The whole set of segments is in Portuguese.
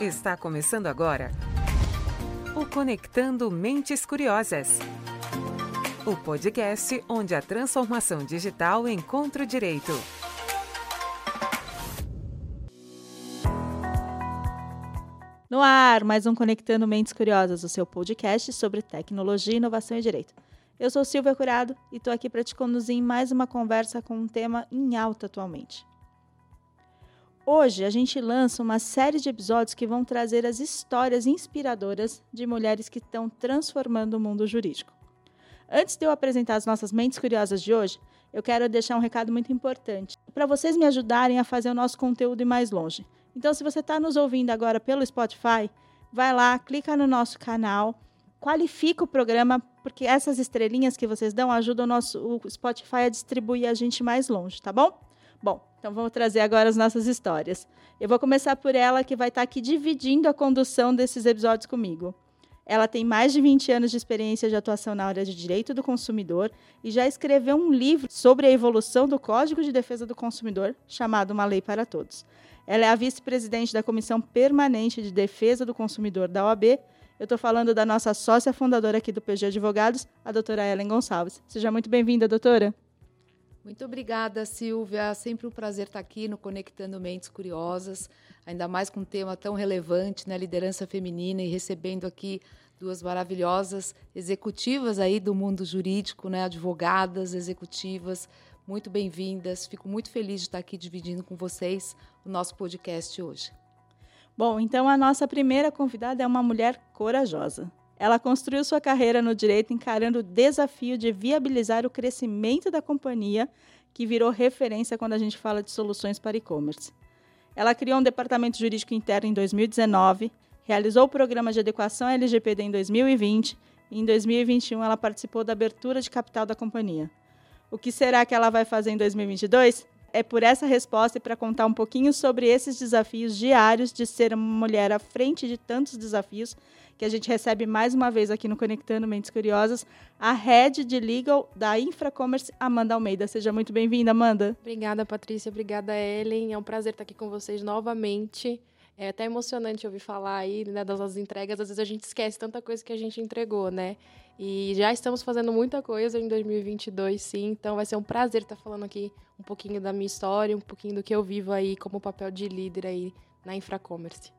Está começando agora o Conectando Mentes Curiosas. O podcast onde a transformação digital encontra o direito. No ar, mais um Conectando Mentes Curiosas, o seu podcast sobre tecnologia, inovação e direito. Eu sou Silvia Curado e estou aqui para te conduzir em mais uma conversa com um tema em alta atualmente. Hoje a gente lança uma série de episódios que vão trazer as histórias inspiradoras de mulheres que estão transformando o mundo jurídico. Antes de eu apresentar as nossas mentes curiosas de hoje, eu quero deixar um recado muito importante para vocês me ajudarem a fazer o nosso conteúdo ir mais longe. Então, se você está nos ouvindo agora pelo Spotify, vai lá, clica no nosso canal, qualifica o programa, porque essas estrelinhas que vocês dão ajudam o nosso o Spotify a distribuir a gente mais longe, tá bom? Bom, então vamos trazer agora as nossas histórias. Eu vou começar por ela, que vai estar aqui dividindo a condução desses episódios comigo. Ela tem mais de 20 anos de experiência de atuação na área de direito do consumidor e já escreveu um livro sobre a evolução do Código de Defesa do Consumidor, chamado Uma Lei para Todos. Ela é a vice-presidente da Comissão Permanente de Defesa do Consumidor da OAB eu estou falando da nossa sócia fundadora aqui do PG Advogados, a doutora Ellen Gonçalves. Seja muito bem-vinda, doutora. Muito obrigada, Silvia. Sempre um prazer estar aqui no Conectando Mentes Curiosas, ainda mais com um tema tão relevante, né, liderança feminina, e recebendo aqui duas maravilhosas executivas aí do mundo jurídico, né, advogadas, executivas, muito bem-vindas. Fico muito feliz de estar aqui dividindo com vocês o nosso podcast hoje. Bom, então a nossa primeira convidada é uma mulher corajosa. Ela construiu sua carreira no direito encarando o desafio de viabilizar o crescimento da companhia, que virou referência quando a gente fala de soluções para e-commerce. Ela criou um departamento jurídico interno em 2019, realizou o programa de adequação LGPD em 2020 e em 2021 ela participou da abertura de capital da companhia. O que será que ela vai fazer em 2022? é por essa resposta e para contar um pouquinho sobre esses desafios diários de ser uma mulher à frente de tantos desafios que a gente recebe mais uma vez aqui no Conectando Mentes Curiosas, a Head de Legal da Infracommerce, Amanda Almeida. Seja muito bem-vinda, Amanda. Obrigada, Patrícia. Obrigada, Ellen. É um prazer estar aqui com vocês novamente. É até emocionante ouvir falar aí né, das entregas. Às vezes a gente esquece tanta coisa que a gente entregou, né? E já estamos fazendo muita coisa em 2022, sim. Então vai ser um prazer estar falando aqui um pouquinho da minha história, um pouquinho do que eu vivo aí como papel de líder aí na Infracommerce.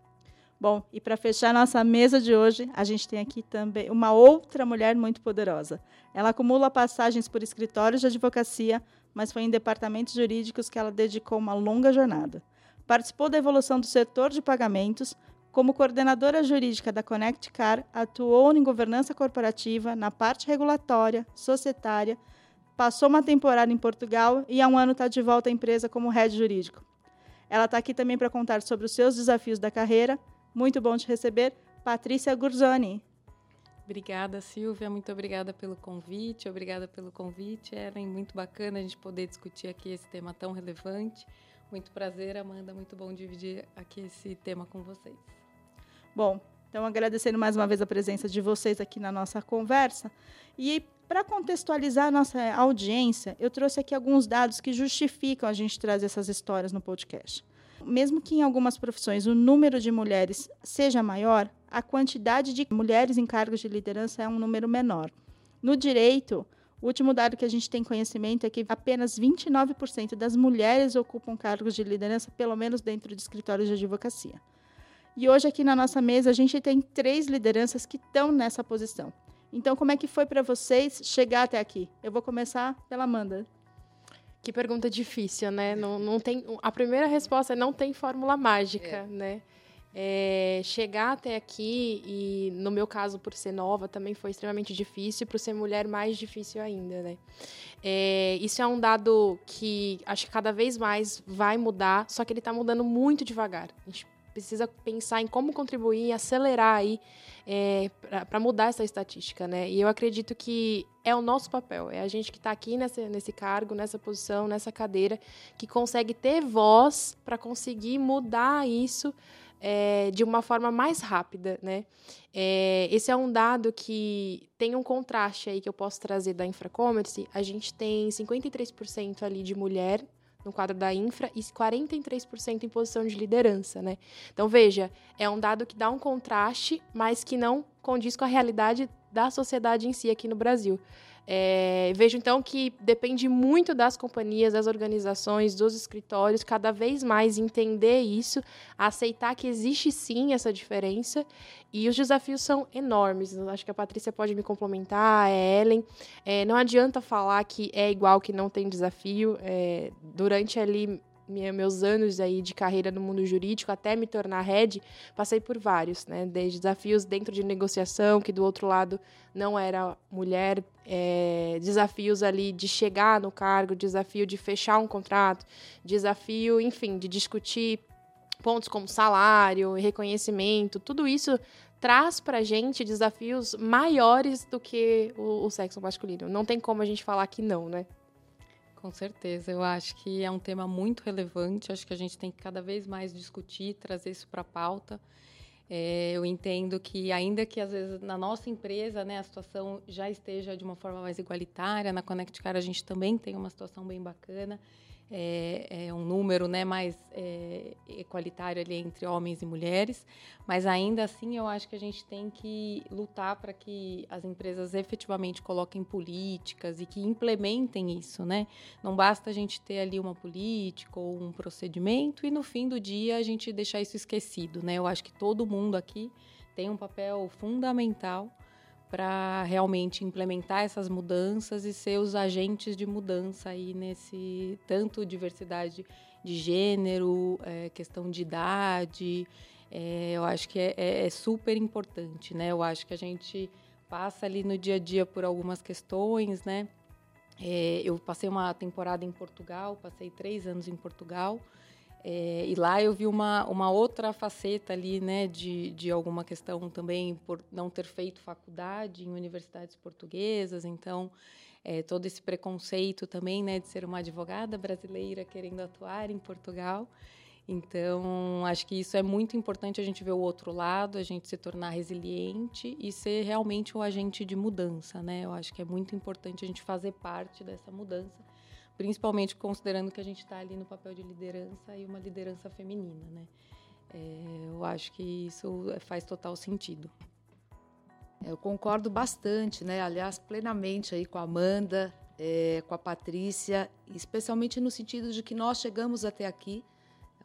Bom, e para fechar nossa mesa de hoje, a gente tem aqui também uma outra mulher muito poderosa. Ela acumula passagens por escritórios de advocacia, mas foi em departamentos jurídicos que ela dedicou uma longa jornada. Participou da evolução do setor de pagamentos, como coordenadora jurídica da Connect Car, atuou em governança corporativa, na parte regulatória, societária, passou uma temporada em Portugal e há um ano está de volta à empresa como head jurídico. Ela está aqui também para contar sobre os seus desafios da carreira. Muito bom te receber, Patrícia Gurzoni. Obrigada, Silvia. Muito obrigada pelo convite. Obrigada pelo convite, Ellen. Muito bacana a gente poder discutir aqui esse tema tão relevante. Muito prazer, Amanda. Muito bom dividir aqui esse tema com vocês. Bom, então agradecendo mais uma vez a presença de vocês aqui na nossa conversa. E para contextualizar a nossa audiência, eu trouxe aqui alguns dados que justificam a gente trazer essas histórias no podcast. Mesmo que em algumas profissões o número de mulheres seja maior, a quantidade de mulheres em cargos de liderança é um número menor. No direito, o último dado que a gente tem conhecimento é que apenas 29% das mulheres ocupam cargos de liderança, pelo menos dentro de escritórios de advocacia. E hoje aqui na nossa mesa a gente tem três lideranças que estão nessa posição. Então, como é que foi para vocês chegar até aqui? Eu vou começar pela Amanda. Que pergunta difícil, né? Não, não tem, a primeira resposta é não tem fórmula mágica, é. né? É, chegar até aqui, e no meu caso, por ser nova, também foi extremamente difícil, e por ser mulher, mais difícil ainda, né? É, isso é um dado que acho que cada vez mais vai mudar, só que ele está mudando muito devagar. A gente precisa pensar em como contribuir e acelerar aí é, para mudar essa estatística, né? E eu acredito que é o nosso papel, é a gente que está aqui nesse, cargo, nessa posição, nessa cadeira, que consegue ter voz para conseguir mudar isso é, de uma forma mais rápida, né? É, esse é um dado que tem um contraste aí que eu posso trazer da Infracommerce. A gente tem 53% ali de mulher no quadro da infra e 43% em posição de liderança, né? Então veja, é um dado que dá um contraste, mas que não condiz com a realidade da sociedade em si aqui no Brasil. É, vejo então que depende muito das companhias, das organizações, dos escritórios, cada vez mais entender isso, aceitar que existe sim essa diferença e os desafios são enormes. Acho que a Patrícia pode me complementar, a Ellen. É, não adianta falar que é igual que não tem desafio. É, durante ali meus anos aí de carreira no mundo jurídico até me tornar head, passei por vários, né? Desde desafios dentro de negociação, que do outro lado não era mulher, é, desafios ali de chegar no cargo, desafio de fechar um contrato, desafio, enfim, de discutir pontos como salário, reconhecimento, tudo isso traz para gente desafios maiores do que o, o sexo masculino. Não tem como a gente falar que não, né? Com certeza, eu acho que é um tema muito relevante. Acho que a gente tem que cada vez mais discutir, trazer isso para a pauta. É, eu entendo que, ainda que às vezes na nossa empresa né, a situação já esteja de uma forma mais igualitária, na Connect Car a gente também tem uma situação bem bacana é, é um número né, mais é, equalitário ali entre homens e mulheres, mas ainda assim eu acho que a gente tem que lutar para que as empresas efetivamente coloquem políticas e que implementem isso, né? Não basta a gente ter ali uma política ou um procedimento e no fim do dia a gente deixar isso esquecido, né? Eu acho que todo mundo aqui tem um papel fundamental para realmente implementar essas mudanças e ser os agentes de mudança aí nesse tanto diversidade de gênero, é, questão de idade. É, eu acho que é, é, é, super importante, né? Eu acho que a gente passa ali no dia a dia por algumas questões, né? É, eu passei uma temporada em Portugal, passei três anos em Portugal. É, e lá eu vi uma, uma outra faceta ali, né, de, de alguma questão também por não ter feito faculdade em universidades portuguesas, então é, todo esse preconceito também, né, de ser uma advogada brasileira querendo atuar em Portugal. Então, acho que isso é muito importante a gente ver o outro lado, a gente se tornar resiliente e ser realmente um agente de mudança, né? Eu acho que é muito importante a gente fazer parte dessa mudança principalmente considerando que a gente está ali no papel de liderança e uma liderança feminina, né? É, eu acho que isso faz total sentido. Eu concordo bastante, né? Aliás, plenamente aí com a Amanda, é, com a Patrícia, especialmente no sentido de que nós chegamos até aqui.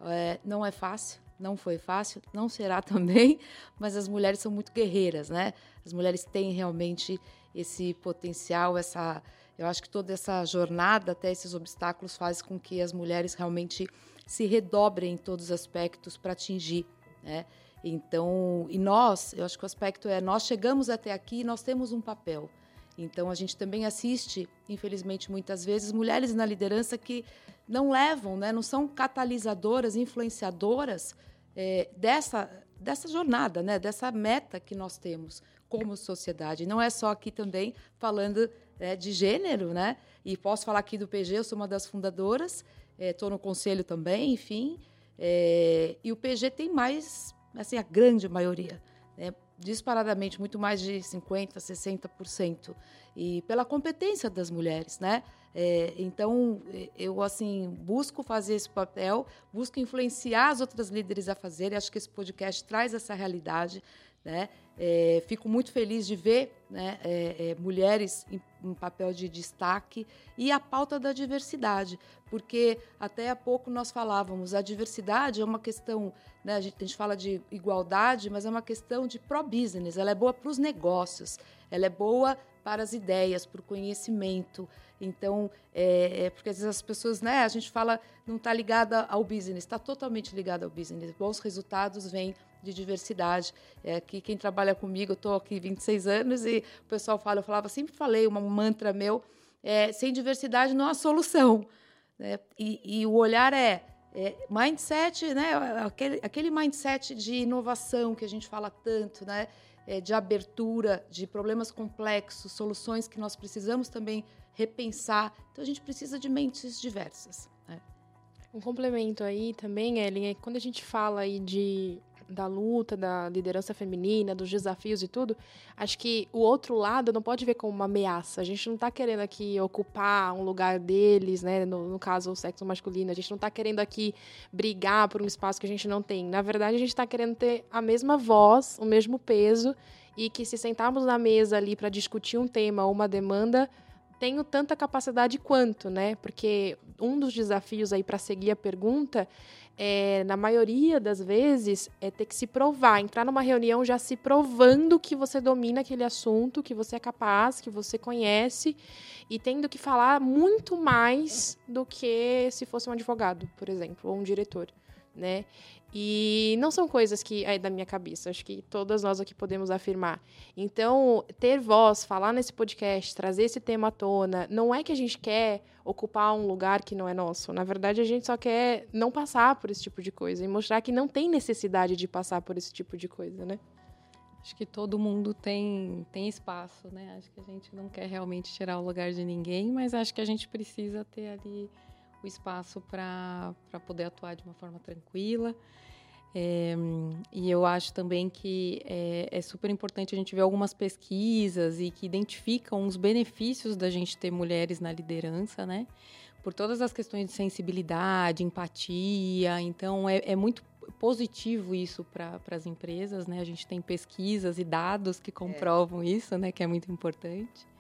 É, não é fácil, não foi fácil, não será também, mas as mulheres são muito guerreiras, né? As mulheres têm realmente esse potencial, essa eu acho que toda essa jornada até esses obstáculos faz com que as mulheres realmente se redobrem em todos os aspectos para atingir, né? Então, e nós, eu acho que o aspecto é nós chegamos até aqui e nós temos um papel. Então, a gente também assiste, infelizmente, muitas vezes, mulheres na liderança que não levam, né, não são catalisadoras, influenciadoras é, dessa, dessa jornada, né, dessa meta que nós temos como sociedade. Não é só aqui também falando é, de gênero, né? E posso falar aqui do PG, eu sou uma das fundadoras, estou é, no conselho também, enfim. É, e o PG tem mais, assim, a grande maioria, né? disparadamente, muito mais de 50%, 60%. E pela competência das mulheres, né? É, então, eu, assim, busco fazer esse papel, busco influenciar as outras líderes a fazerem. Acho que esse podcast traz essa realidade, né? É, fico muito feliz de ver né, é, é, mulheres em, em, papel de destaque e a pauta da diversidade, porque até há pouco nós falávamos, a diversidade é uma questão, né, a, gente, a gente fala de igualdade, mas é uma questão de pro-business, ela é boa para os negócios, ela é boa para as ideias, para o conhecimento. Então, é, é, porque às vezes as pessoas, né, a gente fala, não está ligada ao business, está totalmente ligada ao business. Bons resultados vêm de diversidade. É, que quem trabalha comigo, eu estou aqui 26 anos e o pessoal fala, eu falava, sempre falei, um mantra meu, é, sem diversidade não há solução. Né? E, e, o olhar é, é, mindset, né? Aquele, aquele mindset de inovação que a gente fala tanto, né? É, de abertura, de problemas complexos, soluções que nós precisamos também repensar. Então a gente precisa de mentes diversas. Né? Um complemento aí também, Ellen, é quando a gente fala aí de da luta, da liderança feminina, dos desafios e tudo, acho que o outro lado não pode ver como uma ameaça. A gente não está querendo aqui ocupar um lugar deles, né? No, no, caso, o sexo masculino. A gente não está querendo aqui brigar por um espaço que a gente não tem. Na verdade, a gente está querendo ter a mesma voz, o mesmo peso e que se sentarmos na mesa ali para discutir um tema ou uma demanda, tenho tanta capacidade quanto, né? Porque um dos desafios aí para seguir a pergunta é, na maioria das vezes, é ter que se provar, entrar numa reunião já se provando que você domina aquele assunto, que você é capaz, que você conhece, e tendo que falar muito mais do que se fosse um advogado, por exemplo, ou um diretor, né? E não são coisas que é da minha cabeça, acho que todas nós aqui podemos afirmar. Então, ter voz, falar nesse podcast, trazer esse tema à tona, não é que a gente quer ocupar um lugar que não é nosso. Na verdade, a gente só quer não passar por esse tipo de coisa e mostrar que não tem necessidade de passar por esse tipo de coisa, né? Acho que todo mundo tem, tem espaço, né? Acho que a gente não quer realmente tirar o lugar de ninguém, mas acho que a gente precisa ter ali o espaço para poder atuar de uma forma tranquila. É, e eu acho também que é, é, super importante a gente ver algumas pesquisas e que identificam os benefícios da gente ter mulheres na liderança, né? Por todas as questões de sensibilidade, empatia. Então, é, é muito positivo isso para as empresas, né? A gente tem pesquisas e dados que comprovam isso, né? Que é muito importante.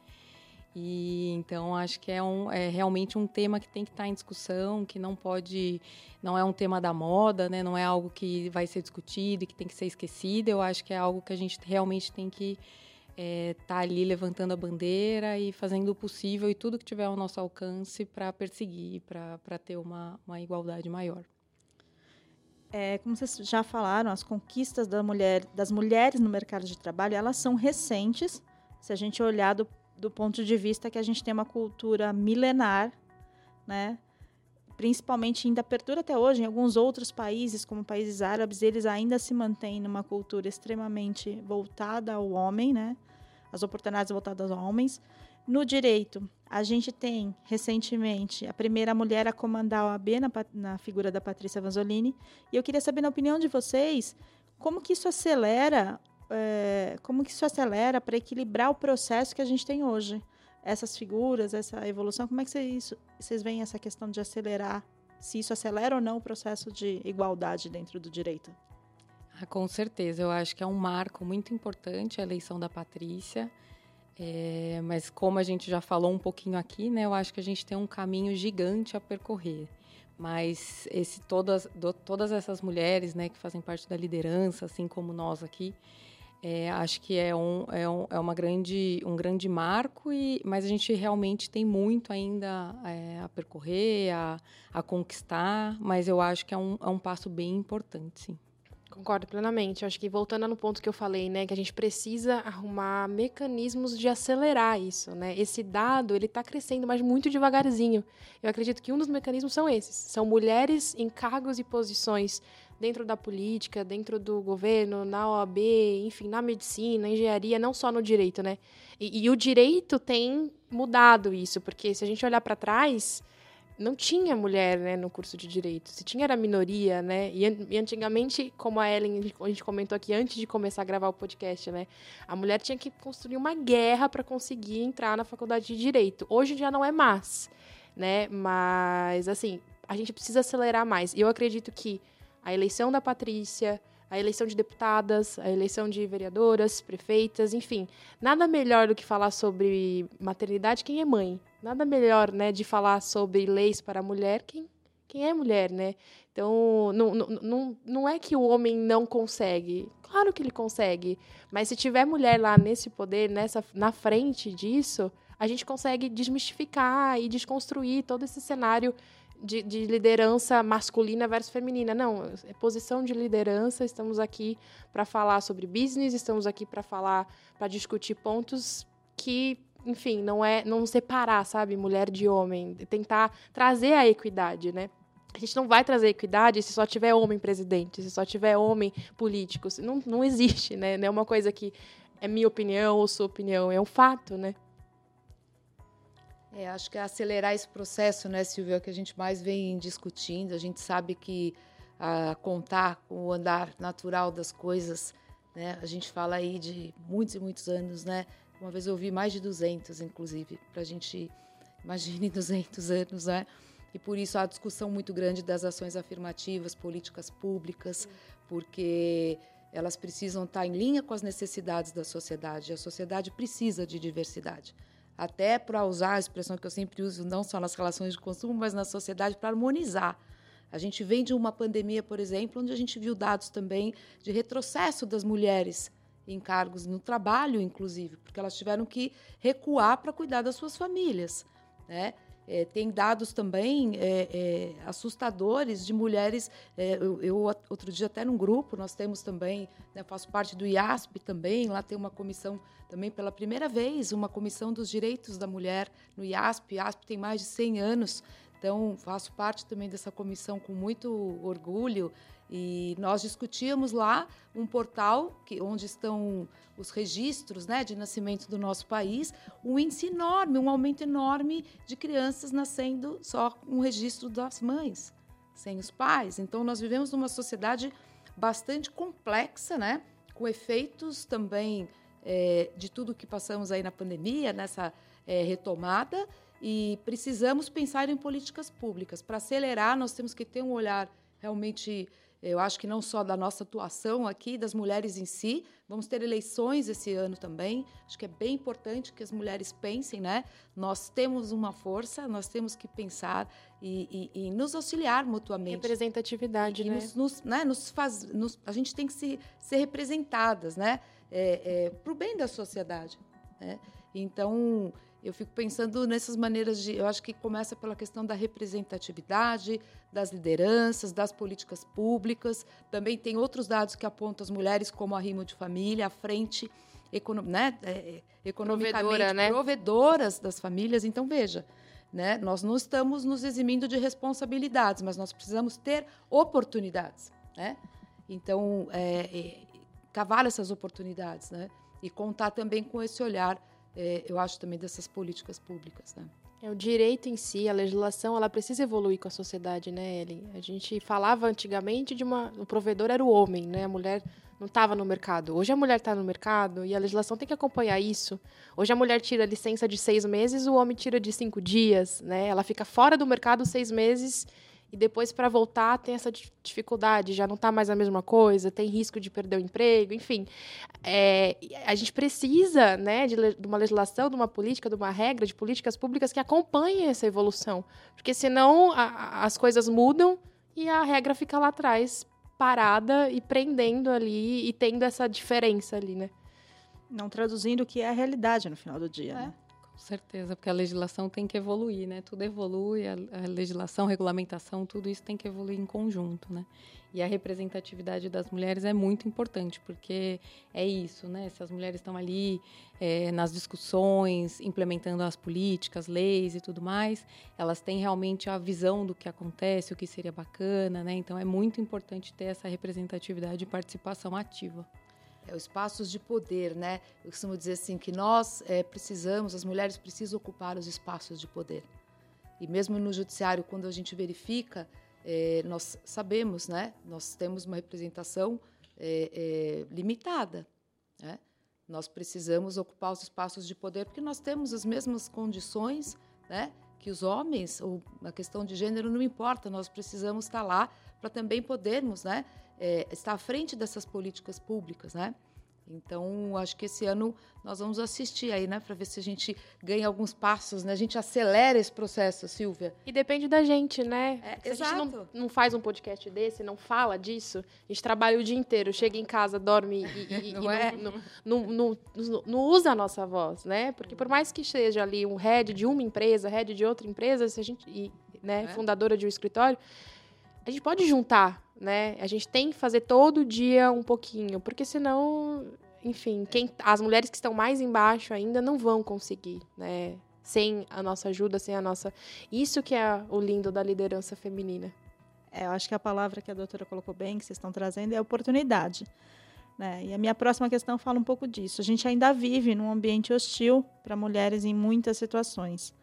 E então acho que é, um, é realmente um tema que tem que estar em discussão, que não pode, não é um tema da moda, né? Não é algo que vai ser discutido e que tem que ser esquecido. Eu acho que é algo que a gente realmente tem que estar é, tá ali levantando a bandeira e fazendo o possível e tudo que tiver ao nosso alcance para perseguir, para ter uma, uma igualdade maior. É, como vocês já falaram, as conquistas da mulher, das mulheres no mercado de trabalho, elas são recentes. Se a gente olhar do do ponto de vista que a gente tem uma cultura milenar, né? Principalmente ainda perdura até hoje em alguns outros países, como países árabes, eles ainda se mantêm numa cultura extremamente voltada ao homem, né? As oportunidades voltadas aos homens. No direito, a gente tem recentemente a primeira mulher a comandar a OAB na, na figura da Patrícia Vanzolini. E eu queria saber, na opinião de vocês, como que isso acelera é, como que isso acelera para equilibrar o processo que a gente tem hoje? Essas figuras, essa evolução, como é que vocês, veem essa questão de acelerar, se isso acelera ou não o processo de igualdade dentro do direito? Ah, com certeza, eu acho que é um marco muito importante a eleição da Patrícia. É, mas como a gente já falou um pouquinho aqui, né, eu acho que a gente tem um caminho gigante a percorrer. Mas esse, todas, do, todas essas mulheres né, que fazem parte da liderança, assim como nós aqui, é, acho que é, um, é, um, é uma grande, um grande marco, e, mas a gente realmente tem muito ainda é, a percorrer, a, a conquistar, mas eu acho que é um, é um passo bem importante, sim. Concordo plenamente. Acho que voltando no ponto que eu falei, né, que a gente precisa arrumar mecanismos de acelerar isso, né? Esse dado, ele está crescendo, mas muito devagarzinho. Eu acredito que um dos mecanismos são esses. São mulheres em cargos e posições dentro da política, dentro do governo, na OAB, enfim, na medicina, na engenharia, não só no direito, né? E, e o direito tem mudado isso, porque se a gente olhar para trás, não tinha mulher né, no curso de direito. Se tinha era minoria, né? E, e, antigamente, como a Ellen, a gente comentou aqui antes de começar a gravar o podcast, né? A mulher tinha que construir uma guerra para conseguir entrar na faculdade de direito. Hoje já não é mais, né? Mas assim, a gente precisa acelerar mais. E eu acredito que a eleição da Patrícia, a eleição de deputadas, a eleição de vereadoras, prefeitas, enfim. Nada melhor do que falar sobre maternidade quem é mãe. Nada melhor, né, de falar sobre leis para a mulher quem, quem é mulher, né? Então, não, não, não, não é que o homem não consegue. Claro que ele consegue. Mas se tiver mulher lá nesse poder, nessa, na frente disso, a gente consegue desmistificar e desconstruir todo esse cenário de, de, liderança masculina versus feminina. Não, é posição de liderança. Estamos aqui para falar sobre business, estamos aqui para falar, para discutir pontos que, enfim, não é não separar, sabe, mulher de homem, tentar trazer a equidade, né? A gente não vai trazer equidade se só tiver homem presidente, se só tiver homem político. Não, não existe, né? Não é uma coisa que é minha opinião ou sua opinião, é um fato, né? É, acho que é acelerar esse processo, né, Silvia, que a gente mais vem discutindo. A gente sabe que a contar com o andar natural das coisas. Né? A gente fala aí de muitos e muitos anos, né? Uma vez eu ouvi mais de 200, inclusive, para a gente imagine 200 anos, né? E por isso há discussão muito grande das ações afirmativas, políticas públicas, porque elas precisam estar em linha com as necessidades da sociedade. A sociedade precisa de diversidade. Até para usar a expressão que eu sempre uso, não só nas relações de consumo, mas na sociedade, para harmonizar. A gente vem de uma pandemia, por exemplo, onde a gente viu dados também de retrocesso das mulheres em cargos no trabalho, inclusive, porque elas tiveram que recuar para cuidar das suas famílias. Né? É, tem dados também é, é, assustadores de mulheres. É, eu, eu, outro dia até num grupo nós temos também, né, faço parte do IASP também. Lá tem uma comissão também pela primeira vez, uma comissão dos direitos da mulher no IASP. O IASP tem mais de 100 anos, então faço parte também dessa comissão com muito orgulho. E nós discutíamos lá um portal que, onde estão os registros né, de nascimento do nosso país, um índice enorme, um aumento enorme de crianças nascendo só com o registro das mães, sem os pais. Então, nós vivemos numa sociedade bastante complexa, né, com efeitos também é, de tudo que passamos aí na pandemia, nessa é, retomada, e precisamos pensar em políticas públicas. Para acelerar, nós temos que ter um olhar realmente eu acho que não só da nossa atuação aqui, das mulheres em si. Vamos ter eleições esse ano também. Acho que é bem importante que as mulheres pensem, né? Nós temos uma força, nós temos que pensar e, e, e nos auxiliar mutuamente. Representatividade, e, né? Nos, nos, né? Nos faz, nos, a gente tem que se, ser representadas, né? É, é, Para o bem da sociedade. Né? Então, eu fico pensando nessas maneiras de. Eu acho que começa pela questão da representatividade, das lideranças, das políticas públicas. Também tem outros dados que apontam as mulheres como arrimo de família, à frente econo, né, é, é economicamente Provedora, né? provedoras das famílias. Então, veja. Né, nós não estamos nos eximindo de responsabilidades, mas nós precisamos ter oportunidades. Né? Então, é, é, cavar essas oportunidades né? e contar também com esse olhar é, eu acho também dessas políticas públicas, né? É, o direito em si, a legislação, ela precisa evoluir com a sociedade, né, Ellen? A gente falava antigamente de uma... O provedor era o homem, né? A mulher não estava no mercado. Hoje a mulher está no mercado e a legislação tem que acompanhar isso. Hoje a mulher tira licença de seis meses, o homem tira de cinco dias, né? Ela fica fora do mercado seis meses e depois para voltar tem essa dificuldade, já não está mais a mesma coisa, tem risco de perder o emprego, enfim. É, a gente precisa né, de, de, uma legislação, de uma política, de uma regra, de políticas públicas que acompanhem essa evolução. Porque senão a, as coisas mudam e a regra fica lá atrás, parada e prendendo ali e tendo essa diferença ali, né? Não traduzindo o que é a realidade no final do dia, é. né? Com certeza, porque a legislação tem que evoluir, né? Tudo evolui, a, a legislação, a regulamentação, tudo isso tem que evoluir em conjunto, né? E a representatividade das mulheres é muito importante, porque é isso, né? Se as mulheres estão ali é, nas discussões, implementando as políticas, leis e tudo mais, elas têm realmente a visão do que acontece, o que seria bacana, né? Então é muito importante ter essa representatividade e participação ativa espaços de poder, né? Eu costumo dizer assim que nós é, precisamos, as mulheres precisam ocupar os espaços de poder. E mesmo no judiciário, quando a gente verifica, é, nós sabemos, né? Nós temos uma representação é, é, limitada, né? Nós precisamos ocupar os espaços de poder porque nós temos as mesmas condições, né? Que os homens, ou a questão de gênero não importa, nós precisamos estar lá para também podermos, né? É, está à frente dessas políticas públicas, né? Então, acho que esse ano nós vamos assistir aí, né, para ver se a gente ganha alguns passos, né? A gente acelera esse processo, Silvia. E depende da gente, né? É, se exato. a gente não, não, faz um podcast desse, não fala disso, a gente trabalha o dia inteiro, chega em casa, dorme e, e, não, e é? não, não, não, usa a nossa voz, né? Porque por mais que seja ali um head de uma empresa, head de outra empresa, se a gente, e, né, é? fundadora de um escritório, a gente pode juntar né? A gente tem que fazer todo dia um pouquinho, porque senão, enfim, quem, as mulheres que estão mais embaixo ainda não vão conseguir, né? Sem a nossa ajuda, sem a nossa. Isso que é o lindo da liderança feminina. É, eu acho que a palavra que a doutora colocou bem, que vocês estão trazendo, é oportunidade. Né? E a minha próxima questão fala um pouco disso. A gente ainda vive num ambiente hostil para mulheres em muitas situações.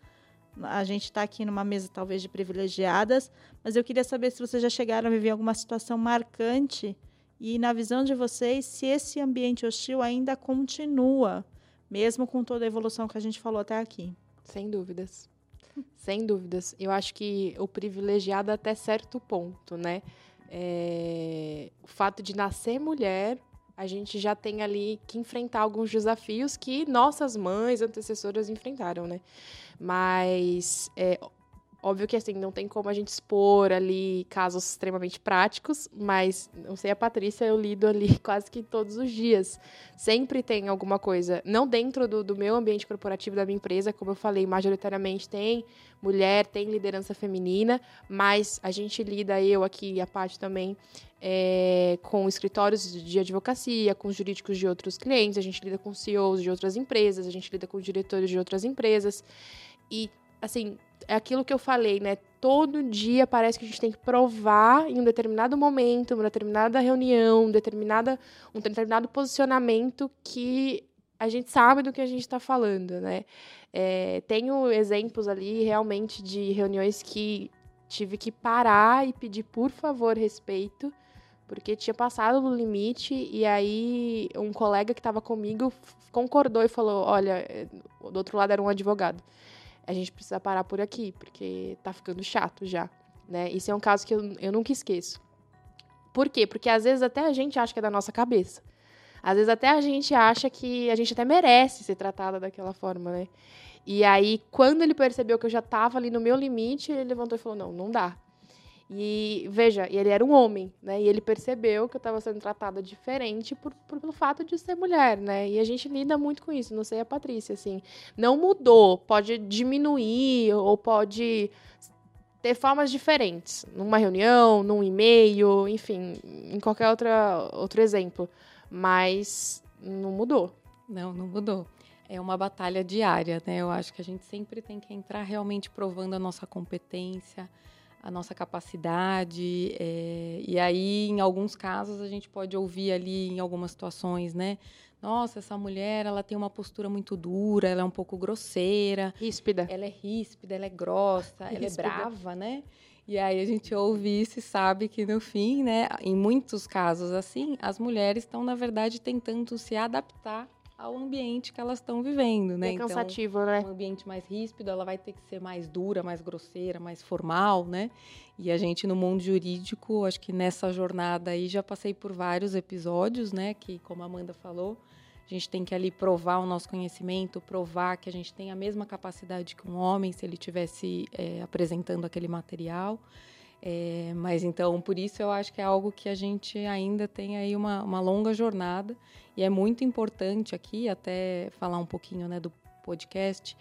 A gente está aqui numa mesa talvez de privilegiadas, mas eu queria saber se vocês já chegaram a viver alguma situação marcante e, na visão de vocês, se esse ambiente hostil ainda continua, mesmo com toda a evolução que a gente falou até aqui. Sem dúvidas. Sem dúvidas. Eu acho que o privilegiado até certo ponto, né? É... O fato de nascer mulher a gente já tem ali que enfrentar alguns desafios que nossas mães, antecessoras enfrentaram, né? Mas é óbvio que assim, não tem como a gente expor ali casos extremamente práticos, mas não sei a Patrícia, eu lido ali quase que todos os dias. Sempre tem alguma coisa, não dentro do, do meu ambiente corporativo da minha empresa, como eu falei, majoritariamente tem mulher, tem liderança feminina, mas a gente lida, eu aqui e a Paty também, é, com escritórios de advocacia, com jurídicos de outros clientes, a gente lida com CEOs de outras empresas, a gente lida com diretores de outras empresas. E, assim, é aquilo que eu falei, né? Todo dia parece que a gente tem que provar em um determinado momento, uma determinada reunião, um, determinada, um determinado posicionamento que a gente sabe do que a gente está falando, né? É, tenho exemplos ali realmente de reuniões que tive que parar e pedir por favor respeito porque tinha passado do limite e aí um colega que estava comigo concordou e falou: Olha, eh, do outro lado era um advogado. A gente precisa parar por aqui, porque tá ficando chato já. Né? Isso é um caso que eu, eu nunca esqueço. Por quê? Porque às vezes até a gente acha que é da nossa cabeça. Às vezes até a gente acha que a gente até merece ser tratada daquela forma, né? E aí, quando ele percebeu que eu já estava ali no meu limite, ele levantou e falou: Não, não dá. E veja, ele era um homem, né? E ele percebeu que eu estava sendo tratada diferente por, por, pelo fato de ser mulher, né? E a gente lida muito com isso. Não sei a Patrícia, assim, não mudou. Pode diminuir ou pode ter formas diferentes, numa reunião, num e-mail, enfim, em qualquer outra, outro exemplo. Mas não mudou. Não, não mudou. É uma batalha diária, né? Eu acho que a gente sempre tem que entrar realmente provando a nossa competência a nossa capacidade. É, e aí, em alguns casos, a gente pode ouvir ali em algumas situações, né? Nossa, essa mulher, ela tem uma postura muito dura, ela é um pouco grosseira. Ríspida. Ela é ríspida, ela é grossa, ríspida. ela é brava, né? E aí a gente ouve isso e sabe que no fim, né, em muitos casos assim, as mulheres estão na verdade tentando se adaptar ao ambiente que elas estão vivendo, né? É então, cansativo, então, né? Um ambiente mais ríspido, ela vai ter que ser mais dura, mais grosseira, mais formal, né? E a gente no mundo jurídico, acho que nessa jornada aí já passei por vários episódios, né? Que, como a Amanda falou, a gente tem que ali provar o nosso conhecimento, provar que a gente tem a mesma capacidade que um homem se ele tivesse é, apresentando aquele material. É, mas então, por isso eu acho que é algo que a gente ainda tem aí uma, uma longa jornada e é muito importante aqui, até falar um pouquinho né, do podcast,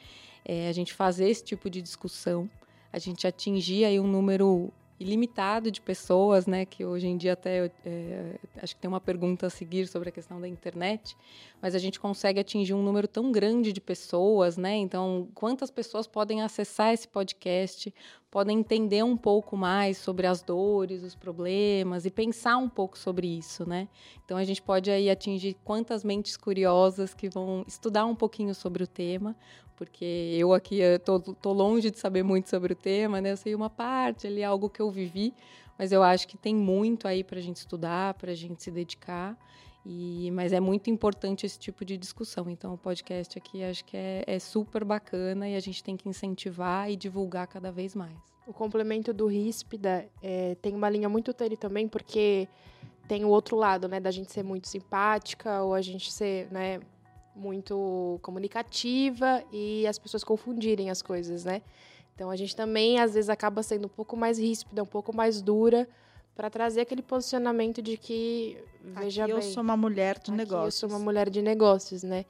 é, a gente fazer esse tipo de discussão, a gente atingir aí um número ilimitado de pessoas, né? Que hoje em dia até é, acho que tem uma pergunta a seguir sobre a questão da internet, mas a gente consegue atingir um número tão grande de pessoas, né? Então, quantas pessoas podem acessar esse podcast, podem entender um pouco mais sobre as dores, os problemas e pensar um pouco sobre isso, né? Então, a gente pode aí atingir quantas mentes curiosas que vão estudar um pouquinho sobre o tema, porque eu aqui tô, tô longe de saber muito sobre o tema, né? Eu sei uma parte ali, algo que eu vivi, mas eu acho que tem muito aí para a gente estudar, para a gente se dedicar. E, mas é muito importante esse tipo de discussão. Então, o podcast aqui acho que é, é super bacana e a gente tem que incentivar e divulgar cada vez mais. O complemento do ríspida é, tem uma linha muito tênue também, porque tem o outro lado, né, da gente ser muito simpática ou a gente ser, né, muito comunicativa e as pessoas confundirem as coisas, né? Então a gente também às vezes acaba sendo um pouco mais ríspida, um pouco mais dura para trazer aquele posicionamento de que veja aqui bem, eu sou uma mulher de negócios. Eu sou uma mulher de negócios, né?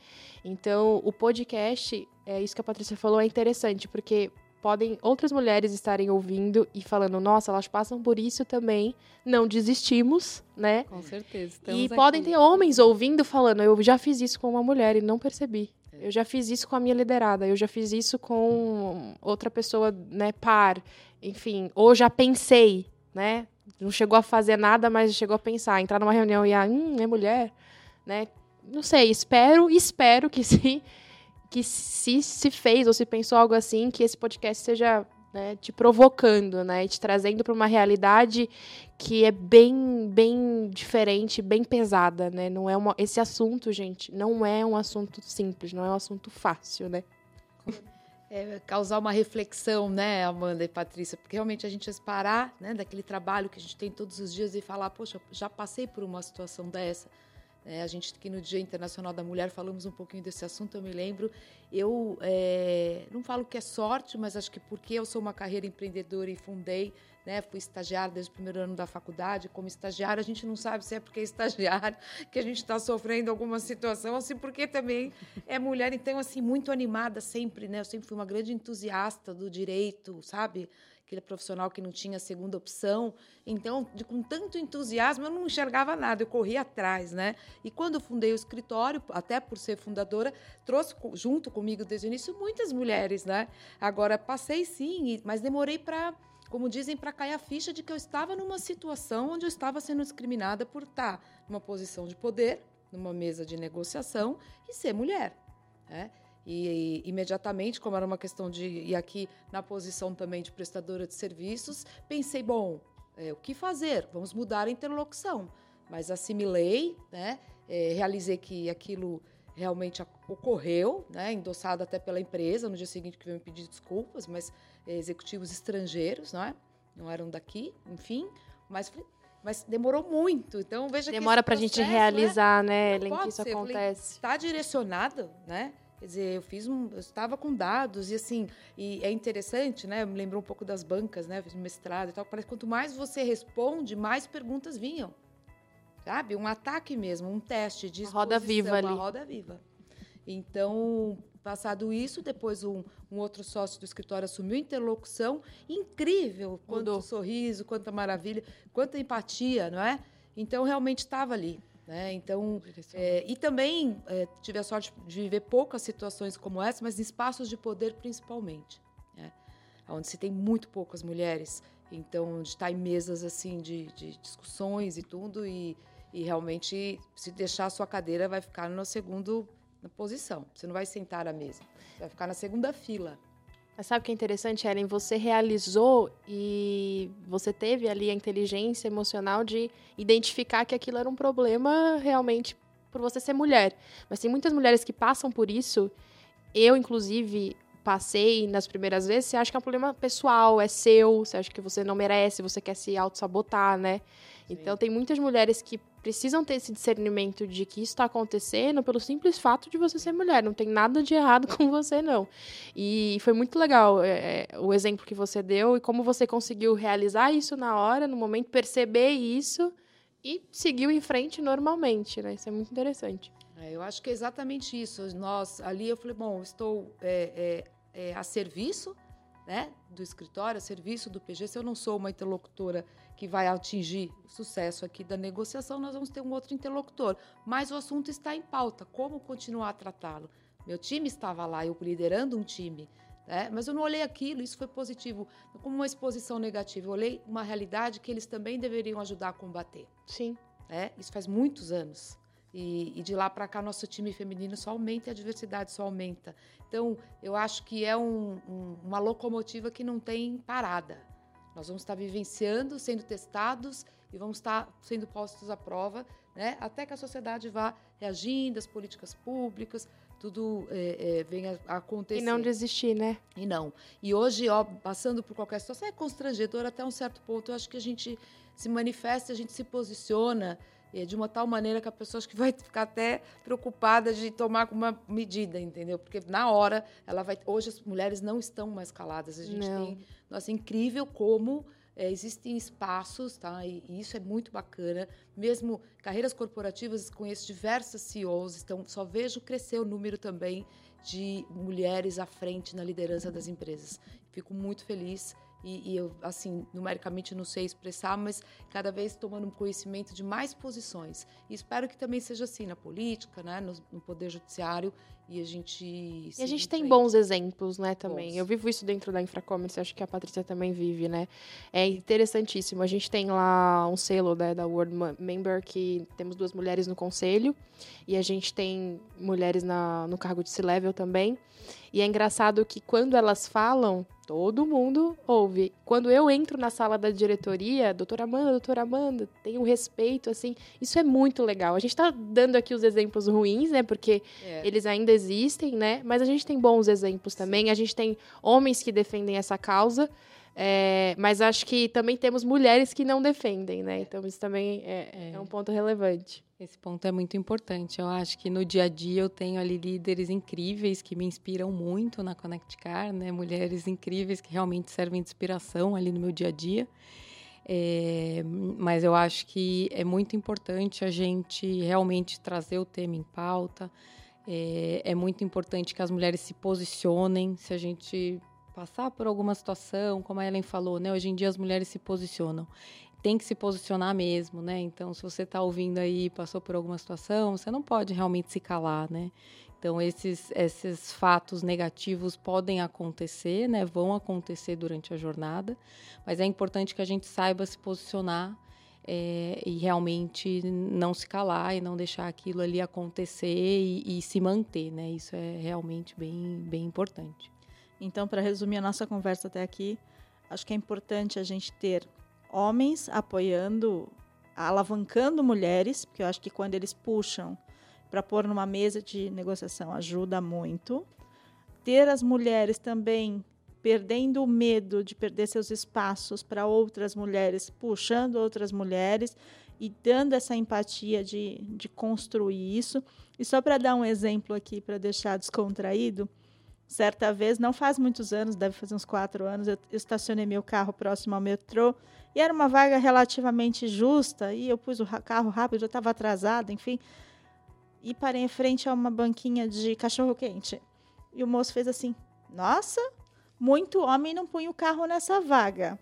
Então o podcast é isso que a Patrícia falou é interessante porque podem outras mulheres estarem ouvindo e falando, nossa, elas passam por isso também, não desistimos, né? Com certeza. E aqui. podem ter homens ouvindo falando, eu já fiz isso com uma mulher e não percebi. Eu já fiz isso com a minha liderada, eu já fiz isso com outra pessoa, né, par, enfim, ou já pensei, né? Não chegou a fazer nada, mas chegou a pensar, entrar numa reunião e a, hum, é mulher, né? Não sei, espero, espero que sim, que se se fez ou se pensou algo assim, que esse podcast seja né, te provocando, né, te trazendo para uma realidade que é bem, bem diferente, bem pesada, né? Não é uma, esse assunto, gente, não é um assunto simples, não é um assunto fácil, né? É, causar uma reflexão, né, Amanda e Patrícia, porque realmente a gente parar, né, daquele trabalho que a gente tem todos os dias e falar, poxa, já passei por uma situação dessa é, a gente aqui no Dia Internacional da Mulher falamos um pouquinho desse assunto, eu me lembro. Eu é, não falo que é sorte, mas acho que porque eu sou uma carreira empreendedora e fundei, né, fui estagiária desde o primeiro ano da faculdade. Como estagiária, a gente não sabe se é porque é estagiário que a gente está sofrendo alguma situação, assim, porque também é mulher. Então, assim, muito animada sempre, né? Eu sempre fui uma grande entusiasta do direito, sabe? aquele profissional que não tinha segunda opção. Então, de, com tanto entusiasmo, eu não enxergava nada, eu corria atrás, né? E quando fundei o escritório, até por ser fundadora, trouxe junto comigo desde o início muitas mulheres, né? Agora, passei sim, mas demorei para como dizem, para cair a ficha de que eu estava numa situação onde eu estava sendo discriminada por estar numa posição de poder, numa mesa de negociação e ser mulher. Né? E, imediatamente, como era uma questão de. E aqui na posição também de prestadora de serviços, pensei, bom, é, o que fazer? Vamos mudar a interlocução. Mas assimilei, né? É, realizei que aquilo realmente ocorreu, né? endossado até pela empresa. No dia seguinte que veio me pedir desculpas, mas executivos estrangeiros, não é? Não eram daqui, enfim. Mas mas demorou muito. Então veja demora para a gente realizar, né, Ellen, que isso acontece. Está direcionado, né? Quer dizer, eu fiz um, eu estava com dados e assim, e é interessante, né? Me lembrou um pouco das bancas, né? fiz um mestrado e tal. Parece que quanto mais você responde, mais perguntas vinham. Sabe? Um ataque mesmo, um teste de roda viva ali. Uma roda viva. Então, passado isso, depois um, um, outro sócio do escritório assumiu interlocução. Incrível quanto Mudou. sorriso, quanta maravilha, quanta empatia, não é? Então, realmente estava ali. Né? Então, é, e também é, tive a sorte de viver poucas situações como essa, mas em espaços de poder principalmente, né? onde se tem muito poucas mulheres, então onde está em mesas assim de, de discussões e tudo, e, e, realmente se deixar a sua cadeira vai ficar no segundo na posição, você não vai sentar à mesa, vai ficar na segunda fila. Mas sabe o que é interessante, Ellen? Você realizou e você teve ali a inteligência emocional de identificar que aquilo era um problema realmente por você ser mulher. Mas tem muitas mulheres que passam por isso. Eu, inclusive, passei nas primeiras vezes. Você acha que é um problema pessoal, é seu, você acha que você não merece, você quer se auto-sabotar, né? Então, tem muitas mulheres que precisam ter esse discernimento de que isso está acontecendo pelo simples fato de você ser mulher. Não tem nada de errado com você, não. E foi muito legal é, é, o exemplo que você deu e como você conseguiu realizar isso na hora, no momento, perceber isso e seguiu em frente normalmente, né? Isso é muito interessante. É, eu acho que é exatamente isso. Nós, ali, eu falei, bom, estou é, é, é a serviço né, do escritório, a serviço do PG. Se eu não sou uma interlocutora que vai atingir o sucesso aqui da negociação, nós vamos ter um outro interlocutor. Mas o assunto está em pauta, como continuar a tratá-lo? Meu time estava lá, eu liderando um time, né? mas eu não olhei aquilo, isso foi positivo, como uma exposição negativa. Eu olhei uma realidade que eles também deveriam ajudar a combater. Sim. É, isso faz muitos anos. E, e, de lá para cá, nosso time feminino só aumenta e a diversidade só aumenta. Então, eu acho que é um, um, uma locomotiva que não tem parada. Nós vamos estar vivenciando, sendo testados e vamos estar sendo postos à prova, né? até que a sociedade vá reagindo, as políticas públicas, tudo é, é, venha a acontecer. E não desistir, né? E não. E hoje, ó, passando por qualquer situação, é constrangedor até um certo ponto. Eu acho que a gente se manifesta, a gente se posiciona é, de uma tal maneira que a pessoa acho que vai ficar até preocupada de tomar uma medida, entendeu? Porque na hora ela vai. Hoje as mulheres não estão mais caladas. A gente não. tem. Nossa, é incrível como é, existem espaços, tá? E, e, isso é muito bacana. Mesmo carreiras corporativas, conheço diversas CEOs, então só vejo crescer o número também de mulheres à frente na liderança das empresas. Fico muito feliz e, e, eu, assim, numericamente não sei expressar, mas cada vez tomando conhecimento de mais posições. E espero que também seja assim na política, né, no, no Poder Judiciário, e a gente. E a gente tem bons exemplos, né, também. Bons. Eu vivo isso dentro da Infracommerce, acho que a Patrícia também vive, né? É interessantíssimo. A gente tem lá um selo né, da World Member que temos duas mulheres no conselho, e a gente tem mulheres na, no cargo de C-Level também. E é engraçado que quando elas falam, todo mundo ouve. Quando eu entro na sala da diretoria, doutora Amanda, doutora Amanda, tem um respeito, assim, isso é muito legal. A gente está dando aqui os exemplos ruins, né, porque é. eles ainda existem, né, mas a gente tem bons exemplos também. Sim. A gente tem homens que defendem essa causa, é, mas acho que também temos mulheres que não defendem, né, então isso também é, é. é um ponto relevante. Esse ponto é muito importante. Eu acho que no dia a dia eu tenho ali líderes incríveis que me inspiram muito na Connect Car, né? Mulheres incríveis que realmente servem de inspiração ali no meu dia a dia. É, mas eu acho que é muito importante a gente realmente trazer o tema em pauta. É, é muito importante que as mulheres se posicionem. Se a gente passar por alguma situação, como a Ellen falou, né? Hoje em dia as mulheres se posicionam tem que se posicionar mesmo, né? Então, se você está ouvindo aí, passou por alguma situação, você não pode realmente se calar, né? Então, esses, esses fatos negativos podem acontecer, né? Vão acontecer durante a jornada, mas é importante que a gente saiba se posicionar é, e realmente não se calar e não deixar aquilo ali acontecer e, e se manter, né? Isso é realmente bem, bem importante. Então, para resumir a nossa conversa até aqui, acho que é importante a gente ter homens apoiando, alavancando mulheres, porque eu acho que quando eles puxam para pôr numa mesa de negociação ajuda muito. Ter as mulheres também perdendo o medo de perder seus espaços para outras mulheres, puxando outras mulheres e dando essa empatia de, de construir isso. E só para dar um exemplo aqui, para deixar descontraído, certa vez, não faz muitos anos, deve fazer uns quatro anos, eu estacionei meu carro próximo ao metrô e era uma vaga relativamente justa, e eu pus o carro rápido, eu estava atrasada, enfim. E parei em frente a uma banquinha de cachorro-quente. E o moço fez assim: Nossa, muito homem não punha o carro nessa vaga.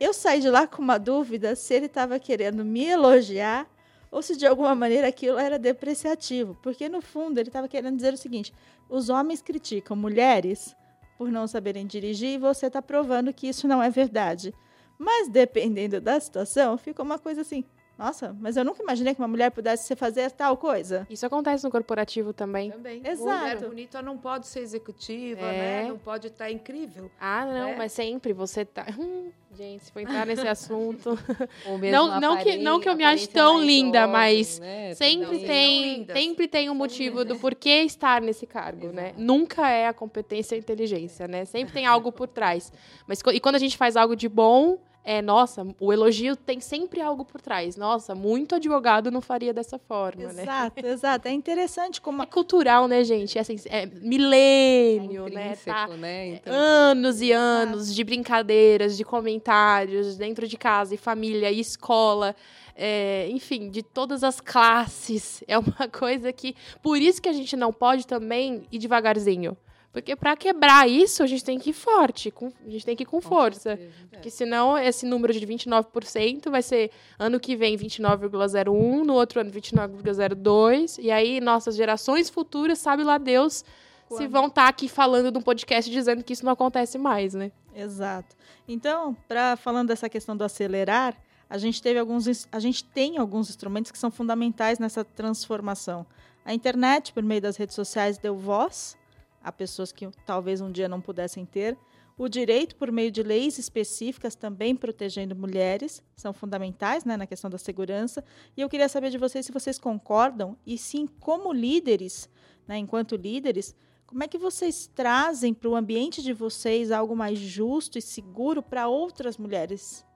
Eu saí de lá com uma dúvida se ele estava querendo me elogiar ou se de alguma maneira aquilo era depreciativo. Porque no fundo ele estava querendo dizer o seguinte: os homens criticam mulheres por não saberem dirigir e você está provando que isso não é verdade. Mas dependendo da situação, fica uma coisa assim. Nossa, mas eu nunca imaginei que uma mulher pudesse fazer tal coisa. Isso acontece no corporativo também. Também. Exato. Mulher bonita não pode ser executiva, é. né? Não pode estar tá incrível. Ah, não, é. mas sempre você tá. Hum, gente, se for entrar nesse assunto. não, não que não que eu me ache tão linda, mas né? sempre tem sempre tem um motivo do porquê estar nesse cargo, né? Exato. né? Nunca é a competência e a inteligência, né? Sempre tem algo por trás. Mas e quando a gente faz algo de bom, é, nossa, o elogio tem sempre algo por trás. Nossa, muito advogado não faria dessa forma, exato, né? Exato, exato. É interessante como... É cultural, né, gente? É, assim, é milênio, é né? Tá, né? Então, anos e anos de brincadeiras, de comentários dentro de casa, e família, e escola. É, enfim, de todas as classes. É uma coisa que... Por isso que a gente não pode também ir devagarzinho. Porque para quebrar isso, a gente tem que ir forte, com, a gente tem que ir com, com força. Certeza. Porque senão esse número de 29% vai ser ano que vem 29,01, no outro ano 29,02, e aí nossas gerações futuras, sabe lá Deus, Quando? se vão estar tá aqui falando num podcast dizendo que isso não acontece mais, né? Exato. Então, para falando dessa questão do acelerar, a gente teve alguns a gente tem alguns instrumentos que são fundamentais nessa transformação. A internet, por meio das redes sociais, deu voz a pessoas que talvez um dia não pudessem ter. O direito por meio de leis específicas também protegendo mulheres são fundamentais né, na questão da segurança. E eu queria saber de vocês se vocês concordam e sim, como líderes, né, enquanto líderes, como é que vocês trazem para o ambiente de vocês algo mais justo e seguro para outras mulheres?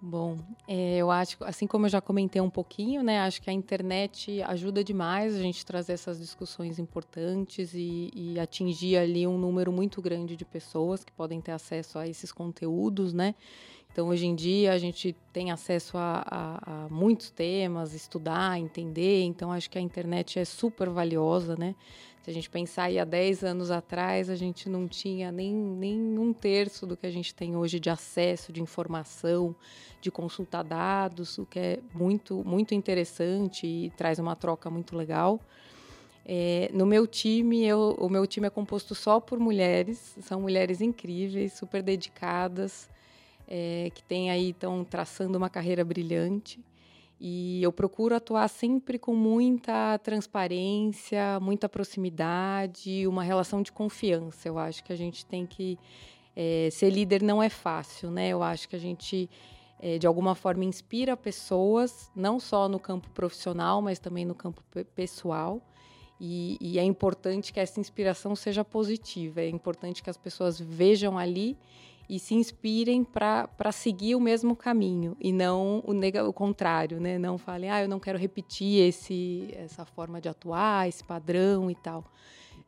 Bom, é, eu acho, assim como eu já comentei um pouquinho, né, acho que a internet ajuda demais a gente trazer essas discussões importantes e, e, atingir ali um número muito grande de pessoas que podem ter acesso a esses conteúdos, né? Então, hoje em dia, a gente tem acesso a, a, a, muitos temas, estudar, entender. Então, acho que a internet é super valiosa, né? Se a gente pensar aí há 10 anos atrás, a gente não tinha nem, nem um terço do que a gente tem hoje de acesso, de informação, de consultar dados, o que é muito, muito interessante e traz uma troca muito legal. É, no meu time, eu, o meu time é composto só por mulheres, são mulheres incríveis, super dedicadas, é, que tem aí estão traçando uma carreira brilhante. E eu procuro atuar sempre com muita transparência, muita proximidade, uma relação de confiança. Eu acho que a gente tem que é, ser líder não é fácil, né? Eu acho que a gente é, de alguma forma inspira pessoas, não só no campo profissional, mas também no campo pessoal. E, e, é importante que essa inspiração seja positiva. É importante que as pessoas vejam ali e se inspirem para seguir o mesmo caminho e não o, o contrário, né? Não falem, ah, eu não quero repetir esse, essa forma de atuar, esse padrão e tal.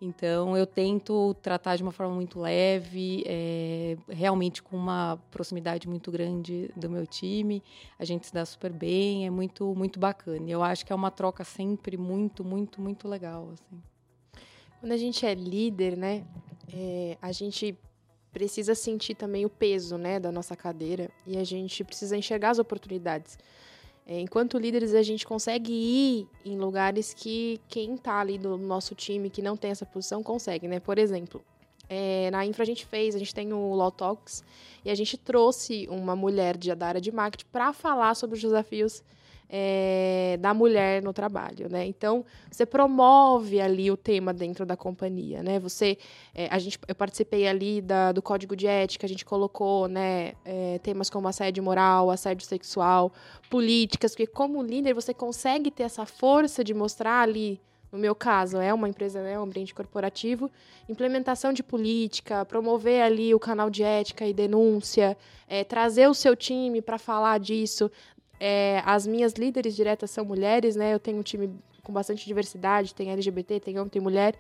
Então, eu tento tratar de uma forma muito leve, é, realmente com uma proximidade muito grande do meu time. A gente se dá super bem, é muito, muito bacana. Eu acho que é uma troca sempre muito, muito, muito legal. Assim. Quando a gente é líder, né, é, a gente precisa sentir também o peso né, da nossa cadeira e a gente precisa enxergar as oportunidades. É, enquanto líderes, a gente consegue ir em lugares que quem está ali do nosso time, que não tem essa posição, consegue. Né? Por exemplo, é, na Infra a gente fez, a gente tem o Law Talks, e a gente trouxe uma mulher de, da área de marketing para falar sobre os desafios é, da mulher no trabalho, né? Então você promove ali o tema dentro da companhia, né? Você, é, a gente, eu participei ali da, do código de ética, a gente colocou, né, é, temas como assédio moral, assédio sexual, políticas, porque como líder você consegue ter essa força de mostrar ali no meu caso, é uma empresa, é um ambiente corporativo, implementação de política, promover ali o canal de ética e denúncia, é, trazer o seu time para falar disso, é, as minhas líderes diretas são mulheres, né? Eu tenho um time com bastante diversidade, tem LGBT, tem homem, tem mulher,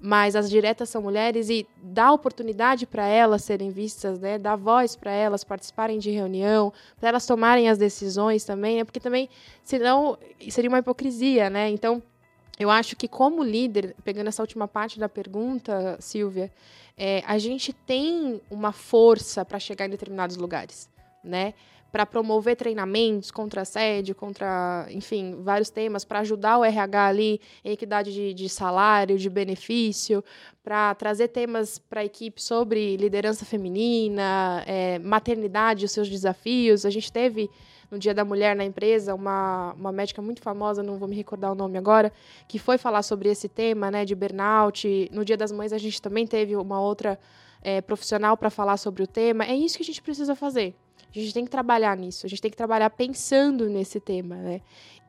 mas as diretas são mulheres e dá oportunidade para elas serem vistas, né? Dá voz para elas participarem de reunião, para elas tomarem as decisões também, né? Porque também, senão, seria uma hipocrisia, né? Então, eu acho que como líder, pegando essa última parte da pergunta, Silvia, é, a gente tem uma força para chegar em determinados lugares, né? Para promover treinamentos contra assédio, contra, enfim, vários temas, para ajudar o RH ali em equidade de, de salário, de benefício, para trazer temas para a equipe sobre liderança feminina, é, maternidade os seus desafios. A gente teve no Dia da Mulher na empresa, uma, uma médica muito famosa, não vou me recordar o nome agora, que foi falar sobre esse tema né, de burnout. No Dia das Mães, a gente também teve uma outra é, profissional para falar sobre o tema. É isso que a gente precisa fazer. A gente tem que trabalhar nisso, a gente tem que trabalhar pensando nesse tema, né?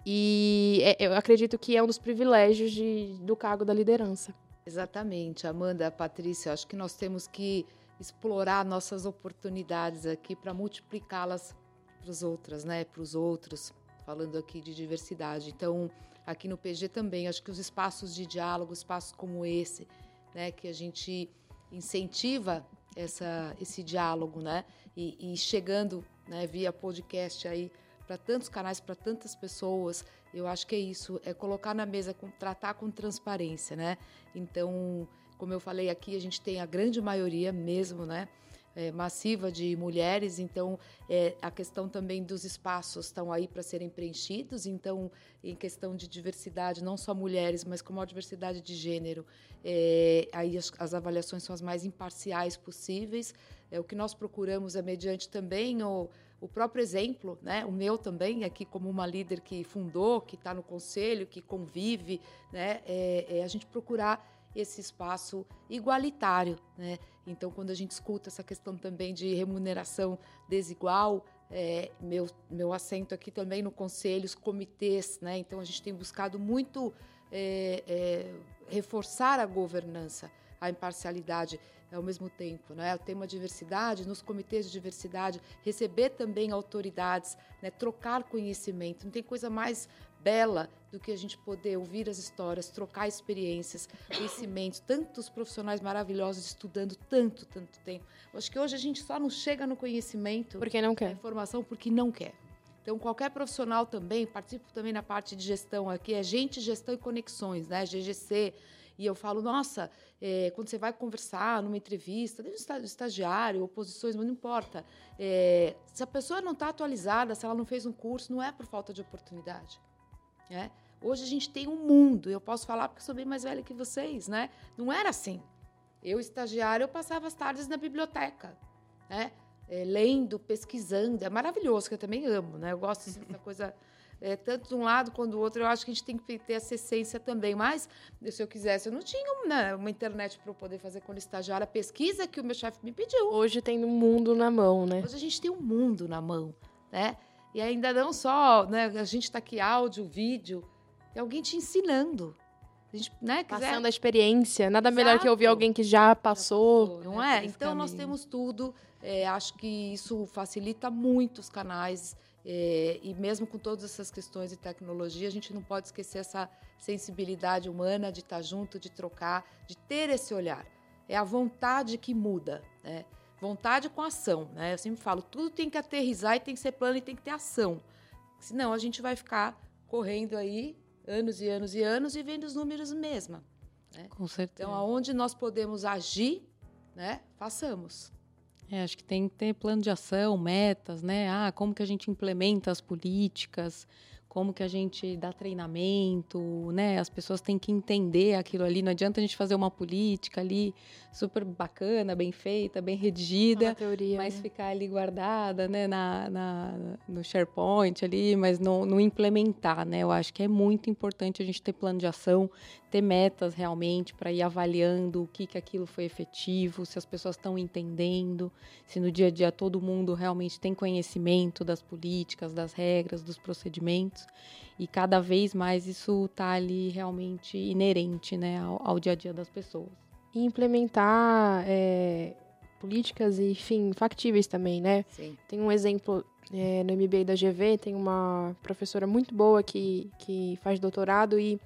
E é, eu acredito que é um dos privilégios de, do cargo da liderança. Exatamente, Amanda, Patrícia, acho que nós temos que explorar nossas oportunidades aqui para multiplicá-las para as outras, né? Para os outros, falando aqui de diversidade. Então, aqui no PG também, acho que os espaços de diálogo, espaços como esse, né, que a gente incentiva essa, esse diálogo, né? E, e chegando né, via podcast aí para tantos canais, para tantas pessoas, eu acho que é isso, é colocar na mesa, com, tratar com transparência, né? Então, como eu falei aqui, a gente tem a grande maioria mesmo, né? É, massiva de mulheres, então é, a questão também dos espaços estão aí para serem preenchidos, então em questão de diversidade, não só mulheres, mas como a diversidade de gênero, é, aí as, as, avaliações são as mais imparciais possíveis. É, o que nós procuramos é mediante também o, o próprio exemplo, né? o meu também, aqui como uma líder que fundou, que está no conselho, que convive, né? é, a gente procurar esse espaço igualitário. Né? Então, quando a gente escuta essa questão também de remuneração desigual, é, meu, meu assento aqui também no conselho, os comitês, né? então a gente tem buscado muito é, é, reforçar a governança, a imparcialidade ao mesmo tempo, né? O tema diversidade, nos comitês de diversidade, receber também autoridades, né? trocar conhecimento. Não tem coisa mais bela do que a gente poder ouvir as histórias, trocar experiências, conhecimentos, tantos profissionais maravilhosos estudando tanto, tanto tempo. Eu acho que hoje a gente só não chega no conhecimento, porque não quer, informação porque não quer. Então, qualquer profissional também, participo também na parte de gestão aqui, é gente, gestão e conexões, né? GGC. E eu falo, nossa, é, quando você vai conversar numa entrevista, desde o estagiário, oposições, mas não importa. É, se a pessoa não está atualizada, se ela não fez um curso, não é por falta de oportunidade. Né? Hoje a gente tem um mundo, eu posso falar porque sou bem mais velha que vocês, né? Não era assim. Eu, estagiário, eu passava as tardes na biblioteca, né? é, lendo, pesquisando. É maravilhoso, que eu também amo, né? Eu gosto dessa coisa, é, tanto de um lado quanto do outro. Eu acho que a gente tem que ter essa essência também. Mas, se eu quisesse, eu não tinha né, uma internet para eu poder fazer quando estagiária a pesquisa que o meu chefe me pediu. Hoje tem um mundo na mão, né? Hoje a gente tem um mundo na mão, né? E ainda não só, né? A gente está aqui áudio, vídeo, é alguém te ensinando. A gente, né, quiser... Passando a experiência. Nada Exato. melhor que ouvir alguém que já passou. Já passou não né? é? Então nós temos tudo. É, acho que isso facilita muito os canais. É, e mesmo com todas essas questões de tecnologia, a gente não pode esquecer essa sensibilidade humana de estar junto, de trocar, de ter esse olhar. É a vontade que muda, né? Vontade com ação, né? Eu sempre falo, tudo tem que aterrizar e tem que ser plano e tem que ter ação. Senão a gente vai ficar correndo aí anos e anos e anos e vendo os números mesma. Né? Com certeza. Então, aonde nós podemos agir, né? Façamos. É, acho que tem que ter plano de ação, metas, né? Ah, como que a gente implementa as políticas, como que a gente dá treinamento, né? As pessoas têm que entender aquilo ali. Não adianta a gente fazer uma política ali super bacana, bem feita, bem redigida, teoria, mas né? ficar ali guardada, né? Na, na, no SharePoint ali, mas não, não implementar, né? Eu acho que é muito importante a gente ter plano de ação, ter metas realmente para ir avaliando o que que aquilo foi efetivo, se as pessoas estão entendendo, se no dia a dia todo mundo realmente tem conhecimento das políticas, das regras, dos procedimentos e cada vez mais isso está ali realmente inerente né, ao, ao, dia a dia das pessoas. E implementar é, políticas, enfim, factíveis também, né? Sim. Tem um exemplo é, no MBA da GV, tem uma professora muito boa que, que faz doutorado e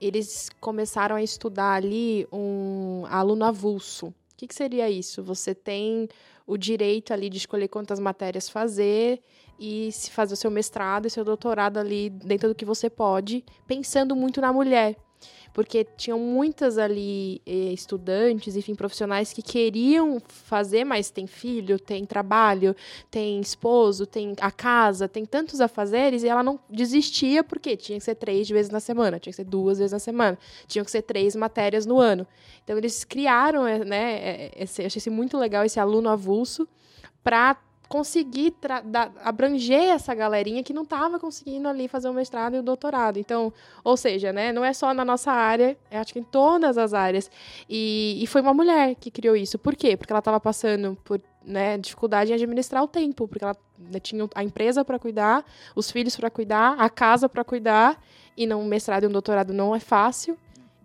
eles começaram a estudar ali um aluno avulso. O que, que seria isso? Você tem o direito ali de escolher quantas matérias fazer e se fazer o seu mestrado e seu doutorado ali dentro do que você pode, pensando muito na mulher. Porque tinham muitas ali eh, estudantes, enfim, profissionais que queriam fazer, mas tem filho, tem trabalho, tem esposo, tem a casa, tem tantos afazeres, e ela não desistia porque tinha que ser três vezes na semana, tinha que ser duas vezes na semana, tinham que ser três matérias no ano. Então, eles criaram, eh, né, eh, esse, eu achei muito legal esse aluno avulso para conseguir abranger essa galerinha que não estava conseguindo ali fazer o mestrado e o doutorado. Então, ou seja, né, não é só na nossa área, é, acho que em todas as áreas. E, e foi uma mulher que criou isso. Por quê? Porque ela estava passando por né, dificuldade em administrar o tempo, porque ela né, tinha a empresa para cuidar, os filhos para cuidar, a casa para cuidar, e não, um mestrado e um doutorado não é fácil.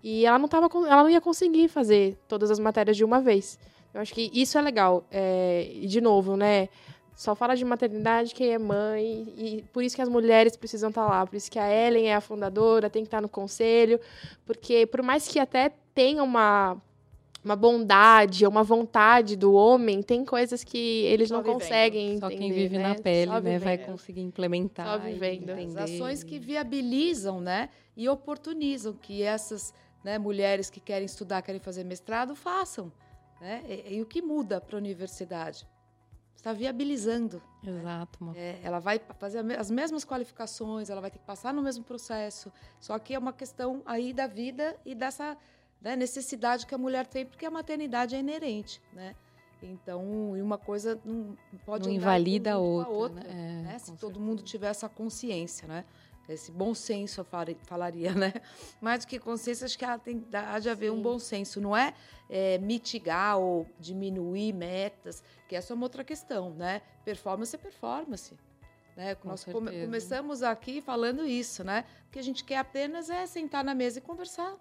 E ela não, tava, ela não ia conseguir fazer todas as matérias de uma vez. Eu acho que isso é legal. É, e, de novo, né? Só fala de maternidade quem é mãe, e por isso que as mulheres precisam estar tá lá, por isso que a Ellen é a fundadora, tem que estar tá no conselho, porque por mais que até tenha uma, uma bondade, uma vontade do homem, tem coisas que eles Só não vivendo. conseguem entender. Só quem vive né? na pele, né, vai conseguir implementar. Só vivendo. As ações que viabilizam, né, e oportunizam que essas né, mulheres que querem estudar, querem fazer mestrado, façam. Né? E, e o que muda para a universidade? está viabilizando. Exato. É, ela vai fazer as mesmas qualificações, ela vai ter que passar no mesmo processo. Só que é uma questão aí da vida e dessa né, necessidade que a mulher tem, porque a maternidade é inerente, né? Então, uma coisa não pode não invalida a outra, outra né? né? Se certeza. todo mundo tiver essa consciência, né? Esse bom senso, eu falaria, né? Mais do que consciência, acho que ela tem, há de haver Sim. um bom senso. Não é, é, mitigar ou diminuir metas, que essa é uma outra questão, né? Performance é performance. Né? Nós come, começamos aqui falando isso, né? O que a gente quer apenas é sentar na mesa e conversar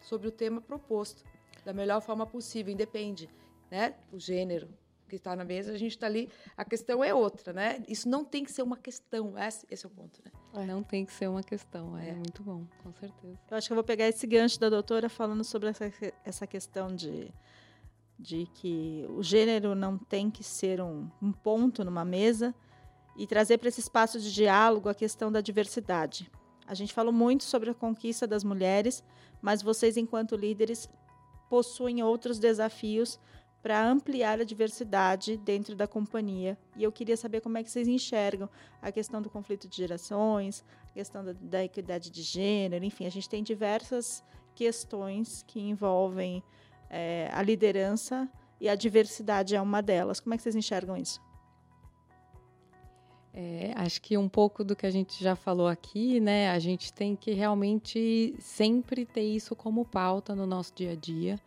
sobre o tema proposto. da melhor forma possível, independe, né? O gênero que está na mesa, a gente está ali. A questão é outra, né? Isso não tem que ser uma questão. Esse, esse é o ponto, né? É. Não tem que ser uma questão. É, é, muito bom, com certeza. Eu acho que eu vou pegar esse gancho da doutora falando sobre essa, essa questão de de que o gênero não tem que ser um, um ponto numa mesa e trazer para esse espaço de diálogo a questão da diversidade. A gente falou muito sobre a conquista das mulheres, mas vocês, enquanto líderes, possuem outros desafios para ampliar a diversidade dentro da companhia. E eu queria saber como é que vocês enxergam a questão do conflito de gerações, a questão da, da equidade de gênero, enfim, a gente tem diversas questões que envolvem é, a liderança e a diversidade é uma delas. Como é que vocês enxergam isso? É, acho que um pouco do que a gente já falou aqui, né? A gente tem que realmente sempre ter isso como pauta no nosso dia a dia.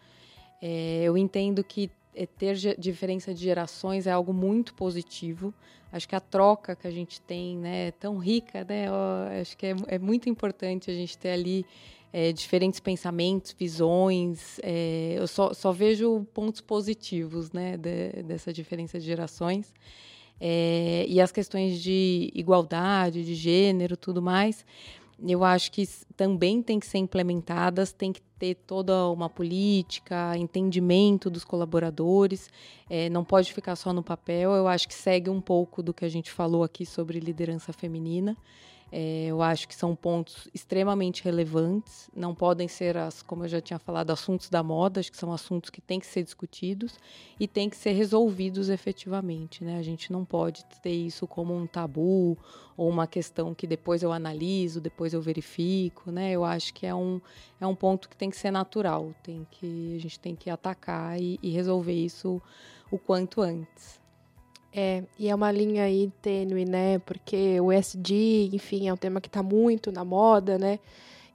É, eu entendo que ter diferença de gerações é algo muito positivo. Acho que a troca que a gente tem, né, é tão rica, né? Eu acho que é, é muito importante a gente ter ali é, diferentes pensamentos, visões. É, eu só, só, vejo pontos positivos né, de, dessa diferença de gerações. É, e as questões de igualdade, de gênero, tudo mais, eu acho que também tem que ser implementadas, tem que ter toda uma política, entendimento dos colaboradores, é, não pode ficar só no papel. Eu acho que segue um pouco do que a gente falou aqui sobre liderança feminina. É, eu acho que são pontos extremamente relevantes, não podem ser, as, como eu já tinha falado, assuntos da moda, acho que são assuntos que têm que ser discutidos e têm que ser resolvidos efetivamente. Né? A gente não pode ter isso como um tabu ou uma questão que depois eu analiso, depois eu verifico. Né? Eu acho que é um, é um ponto que tem que ser natural, tem que, a gente tem que atacar e, e resolver isso o quanto antes. É, e é uma linha aí tênue, né? Porque o SD, enfim, é um tema que está muito na moda, né?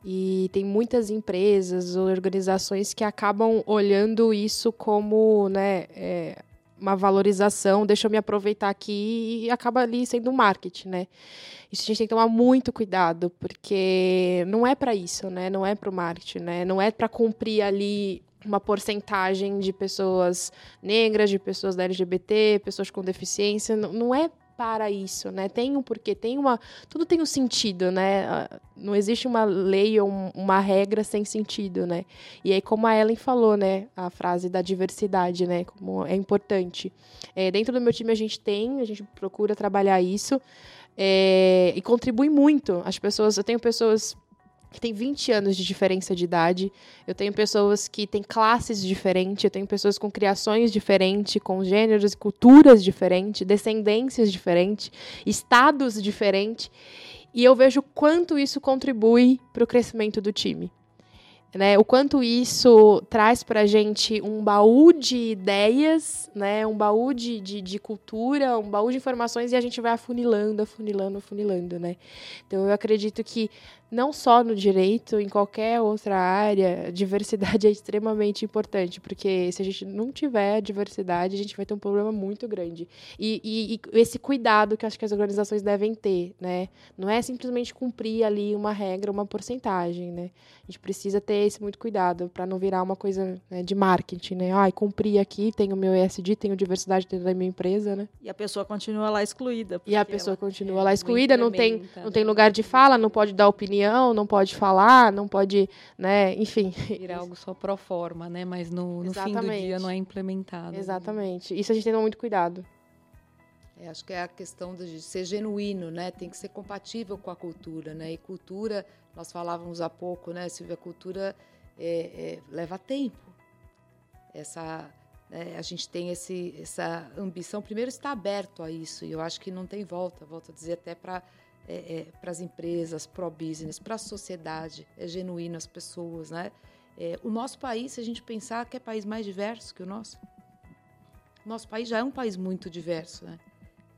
E tem muitas empresas organizações que acabam olhando isso como, né, é, uma valorização, deixa eu me aproveitar aqui e acaba ali sendo marketing, né? Isso a gente tem que tomar muito cuidado, porque não é para isso, né? Não é para o marketing, né? Não é para cumprir ali uma porcentagem de pessoas negras, de pessoas da LGBT, pessoas com deficiência. Não, não é para isso, né? Tem um porquê, tem uma. Tudo tem um sentido, né? Ah, não existe uma lei ou uma regra sem sentido, né? E aí, como a Ellen falou, né? A frase da diversidade, né? Como é importante. É, dentro do meu time a gente tem, a gente procura trabalhar isso. É, e contribui muito. As pessoas, eu tenho pessoas que tem 20 anos de diferença de idade. Eu tenho pessoas que têm classes diferentes, eu tenho pessoas com criações diferentes, com gêneros e culturas diferentes, descendências diferentes, estados diferentes. E eu vejo quanto isso contribui para o crescimento do time. Né, o quanto isso traz para a gente um baú de ideias, né, um baú de, de, de, cultura, um baú de informações e a gente vai afunilando, afunilando, afunilando. Né? Então eu acredito que não só no direito, em qualquer outra área, diversidade é extremamente importante, porque se a gente não tiver diversidade, a gente vai ter um problema muito grande. E, e, e esse cuidado que acho que as organizações devem ter, né? Não é simplesmente cumprir ali uma regra, uma porcentagem, né? A gente precisa ter esse muito cuidado para não virar uma coisa né, de marketing, né? Ai, cumpri aqui, tenho meu ESG, tenho diversidade dentro da minha empresa, né? E a pessoa continua lá excluída. E a pessoa continua é, lá excluída, não tem, não tem lugar de fala, não pode dar opinião opinião, não pode falar, não pode, né, enfim. Virar algo só pro forma, né, mas no, no fim do dia não é implementado. Exatamente. Isso a gente tem muito cuidado. É, acho que é a questão de ser genuíno, né? Tem que ser compatível com a cultura, né? E cultura, nós falávamos há pouco, né, Silvia? Cultura é, é, leva tempo. Essa, né, a gente tem esse, essa ambição. Primeiro, está aberto a isso. E eu acho que não tem volta. Volto a dizer até para é, é, para as empresas, pro-business, para a sociedade, é genuíno as pessoas, né? É, o nosso país, se a gente pensar que é país mais diverso que o nosso, o nosso país já é um país muito diverso, né?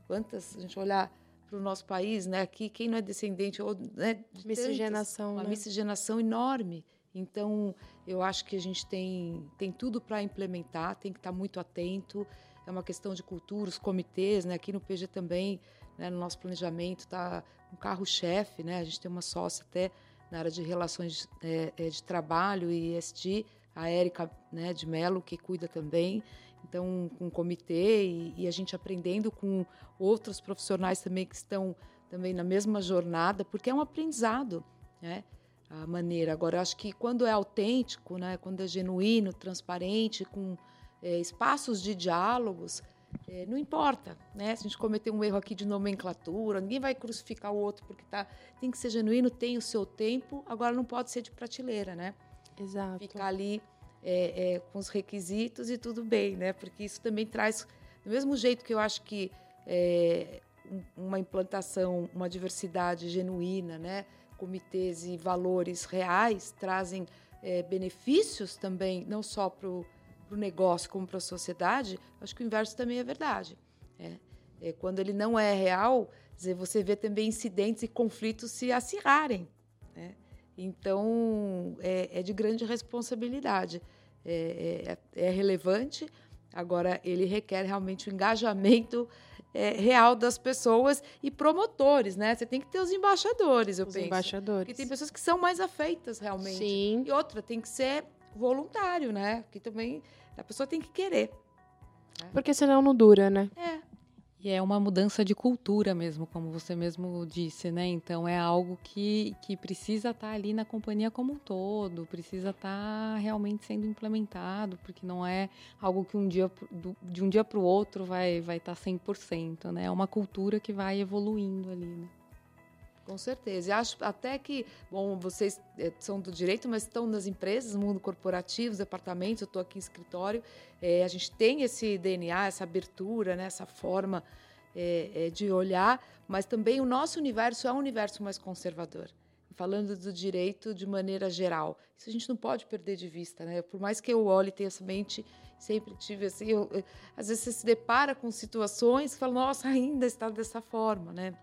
Quantas, a gente olhar para o nosso país, né? Aqui, quem não é descendente ou né, de miscigenação, tantas, uma né? miscigenação enorme. Então, eu acho que a gente tem, tem tudo para implementar, tem que estar muito atento. É uma questão de cultura, os comitês, né? Aqui no PG também né, no nosso planejamento está um carro-chefe, né? A gente tem uma sócia até na área de relações é, é, de trabalho e ESG. a Érica né, de Mello, que cuida também. Então, com um comitê e, e, a gente aprendendo com outros profissionais também que estão também na mesma jornada, porque é um aprendizado, né? A maneira. Agora, acho que quando é autêntico, né? Quando é genuíno, transparente, com é, espaços de diálogos, é, não importa, né? Se a gente cometer um erro aqui de nomenclatura, ninguém vai crucificar o outro porque tá. Tem que ser genuíno, tem o seu tempo. Agora, não pode ser de prateleira, né? Exato. Ficar ali é, é, com os requisitos e tudo bem, né? Porque isso também traz, do mesmo jeito que eu acho que é, uma implantação, uma diversidade genuína, né? Comitês e valores reais trazem é, benefícios também, não só para o negócio como para a sociedade. Acho que o inverso também é verdade. Né? É, quando ele não é real, você vê também incidentes e conflitos se acirrarem. Né? Então, é, é, de grande responsabilidade. É, é, é relevante, agora ele requer realmente o engajamento é, real das pessoas e promotores, né? Você tem que ter os embaixadores, eu os penso. embaixadores. Porque tem pessoas que são mais afeitas realmente. Sim. E outra, tem que ser voluntário, né? Que também a pessoa tem que querer. Né? Porque senão não dura, né? É. E é uma mudança de cultura mesmo, como você mesmo disse, né? Então é algo que, que precisa estar tá ali na companhia como um todo, precisa estar tá realmente sendo implementado, porque não é algo que um dia, de um dia para o outro vai vai estar tá 100%, né? É uma cultura que vai evoluindo ali, né? Com certeza. E acho até que, bom, vocês eh, são do direito, mas estão nas empresas, mundo corporativo, os departamentos, eu estou aqui em escritório, é, a gente tem esse DNA, essa abertura, né, essa forma é, é, de olhar, mas também o nosso universo é um universo mais conservador. Falando do direito de maneira geral. Isso a gente não pode perder de vista, né? Por mais que eu olhe e tenha essa mente, sempre tive assim, eu, eu, às vezes você se depara com situações que fala, nossa, ainda está dessa forma, né?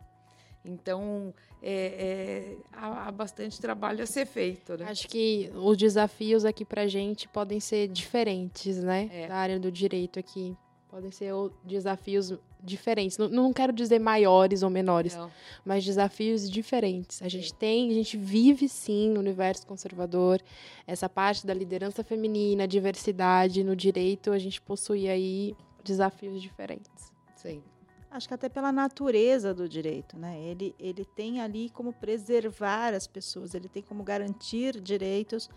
Então, é, é, há, há, bastante trabalho a ser feito. Né? Acho que os desafios aqui para a gente podem ser diferentes, né? É. Da área do direito aqui. Podem ser desafios diferentes. Não, não quero dizer maiores ou menores, não. mas desafios diferentes. A gente sim. tem, a gente vive sim no universo conservador. Essa parte da liderança feminina, diversidade no direito, a gente possui aí desafios diferentes. Sim. Acho que até pela natureza do direito, né? Ele, ele tem ali como preservar as pessoas, ele tem como garantir direitos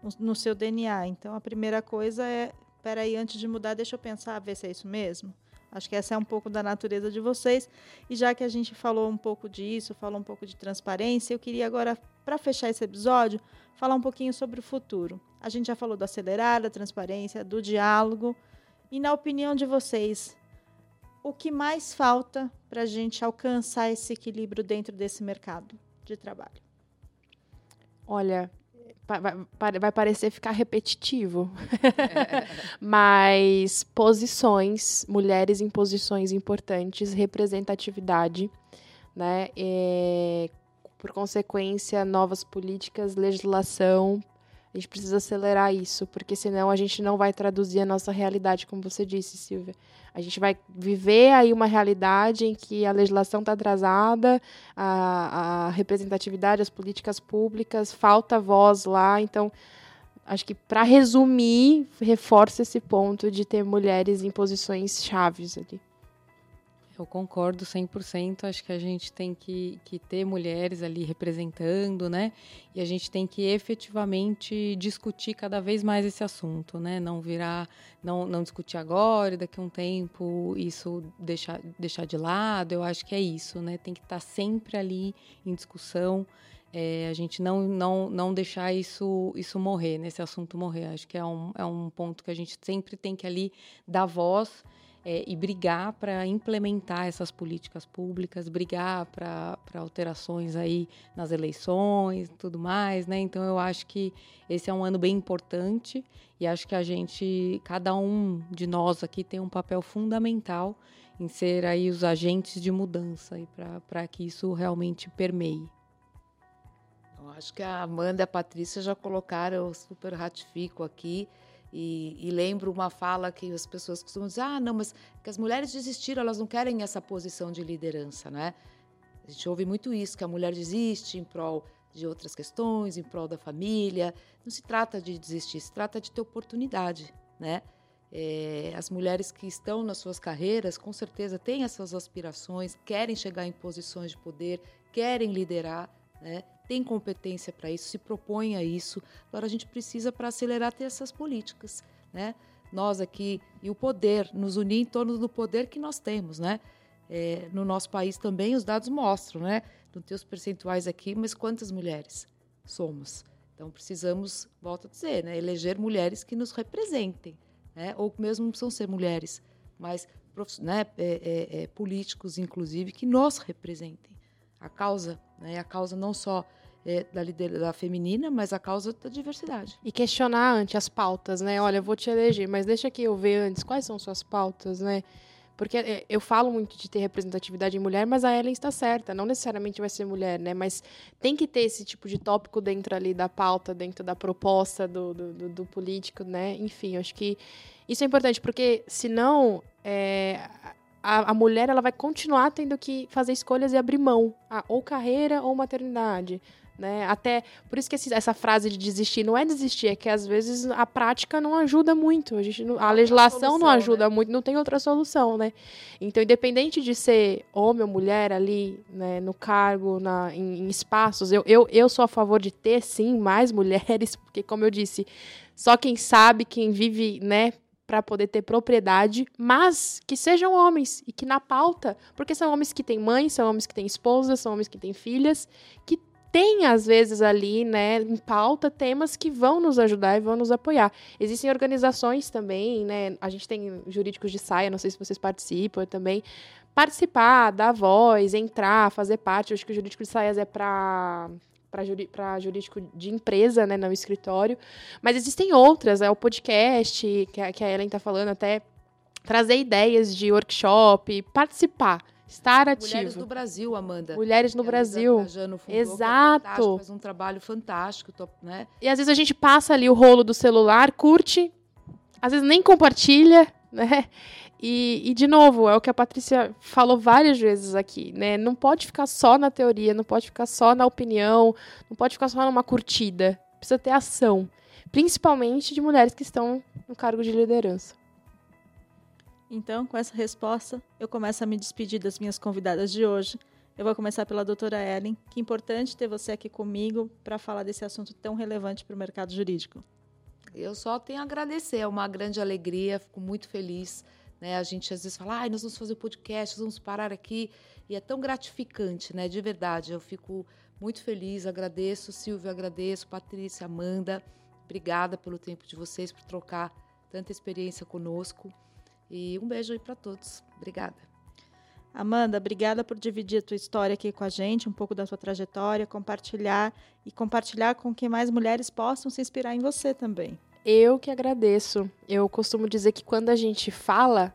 no, no seu DNA. Então, a primeira coisa é, peraí, antes de mudar, deixa eu pensar, ver se é isso mesmo. Acho que essa é um pouco da natureza de vocês. E já que a gente falou um pouco disso, falou um pouco de transparência, eu queria agora, para fechar esse episódio, falar um pouquinho sobre o futuro. A gente já falou do acelerar, da transparência, do diálogo. E na opinião de vocês, o que mais falta para a gente alcançar esse equilíbrio dentro desse mercado de trabalho? Olha, vai, parecer ficar repetitivo, mas posições, mulheres em posições importantes, representatividade, né? E, por consequência, novas políticas, legislação. A gente precisa acelerar isso, porque senão a gente não vai traduzir a nossa realidade, como você disse, Silvia. A gente vai viver aí uma realidade em que a legislação está atrasada, a, a representatividade, as políticas públicas, falta voz lá. Então, acho que para resumir, reforça esse ponto de ter mulheres em posições chaves ali. Eu concordo 100%. Acho que a gente tem que, que ter mulheres ali representando, né? E a gente tem que efetivamente discutir cada vez mais esse assunto, né? Não virar, não, não discutir agora daqui a um tempo isso deixar, deixar de lado. Eu acho que é isso, né? Tem que estar sempre ali em discussão. É, a gente não, não, não deixar isso, isso morrer, nesse assunto morrer. Acho que é um, é um ponto que a gente sempre tem que ali dar voz é, e brigar para implementar essas políticas públicas, brigar para alterações aí nas eleições e tudo mais, né? Então eu acho que esse é um ano bem importante e acho que a gente, cada um de nós aqui tem um papel fundamental em ser aí os agentes de mudança para que isso realmente permeie. Eu acho que a Amanda e a Patrícia já colocaram, eu super ratifico aqui, e, e, lembro uma fala que as pessoas costumam dizer: ah, não, mas que as mulheres desistiram, elas não querem essa posição de liderança, né? A gente ouve muito isso, que a mulher desiste em prol de outras questões, em prol da família. Não se trata de desistir, se trata de ter oportunidade, né? É, as mulheres que estão nas suas carreiras, com certeza, têm essas aspirações, querem chegar em posições de poder, querem liderar, né? Tem competência para isso, se propõem a isso. Agora a gente precisa, para acelerar, ter essas políticas. Né? Nós aqui, e o poder, nos unir em torno do poder que nós temos. Né? É, no nosso país também os dados mostram, né? não tem os percentuais aqui, mas quantas mulheres somos? Então precisamos, volto a dizer, né? eleger mulheres que nos representem né? ou mesmo não precisam ser mulheres, mas né, é, é, é, políticos, inclusive, que nos representem. A causa, né, a causa não só é, da liderança feminina, mas a causa da diversidade. E questionar antes as pautas, né? Olha, eu vou te eleger, mas deixa que eu ver antes quais são suas pautas, né? Porque é, eu falo muito de ter representatividade em mulher, mas a Ellen está certa. Não necessariamente vai ser mulher, né? Mas tem que ter esse tipo de tópico dentro ali da pauta, dentro da proposta do, do, do, político, né? Enfim, acho que isso é importante, porque senão é, a, a, mulher ela vai continuar tendo que fazer escolhas e abrir mão, a, ou carreira ou maternidade. Né? Até por isso que esse, essa frase de desistir não é desistir, é que às vezes a prática não ajuda muito. A, gente não, a legislação solução, não ajuda né? muito, não tem outra solução, né? Então, independente de ser homem ou mulher ali, né, no cargo, na, em, em espaços, eu, eu, eu sou a favor de ter sim mais mulheres, porque como eu disse, só quem sabe, quem vive, né, para poder ter propriedade, mas que sejam homens e que na pauta, porque são homens que têm mãe, são homens que têm esposa, são homens que têm filhas, que tem às vezes ali, né, em pauta temas que vão nos ajudar e vão nos apoiar. Existem organizações também, né, a gente tem jurídicos de saia, não sei se vocês participam também, participar, dar voz, entrar, fazer parte. Eu acho que o jurídico de saias é para para jurídico de empresa, né, não escritório. Mas existem outras, é o podcast que a, que a Ellen está falando, até trazer ideias de workshop, participar. Estar ativo. Mulheres no Brasil, Amanda. Mulheres no Brasil. Fundou, Exato. É faz um trabalho fantástico, né? E às vezes a gente passa ali o rolo do celular, curte, às vezes nem compartilha, né? E, e, de novo, é o que a Patrícia falou várias vezes aqui, né? Não pode ficar só na teoria, não pode ficar só na opinião, não pode ficar só numa curtida. Precisa ter ação. Principalmente de mulheres que estão no cargo de liderança. Então, com essa resposta, eu começo a me despedir das minhas convidadas de hoje. Eu vou começar pela doutora Ellen. Que importante ter você aqui comigo para falar desse assunto tão relevante para o mercado jurídico. Eu só tenho a agradecer, é uma grande alegria, fico muito feliz né? A gente às vezes fala, ah, nós vamos fazer o podcast, vamos parar aqui. E é tão gratificante, né? De verdade. Eu fico muito feliz, agradeço, Silvio, agradeço, Patrícia, Amanda. Obrigada pelo tempo de vocês, por trocar tanta experiência conosco. E um beijo aí para todos. Obrigada. Amanda, obrigada por dividir a tua história aqui com a gente, um pouco da tua trajetória, compartilhar e compartilhar com que mais mulheres possam se inspirar em você também. Eu que agradeço. Eu costumo dizer que quando a gente fala,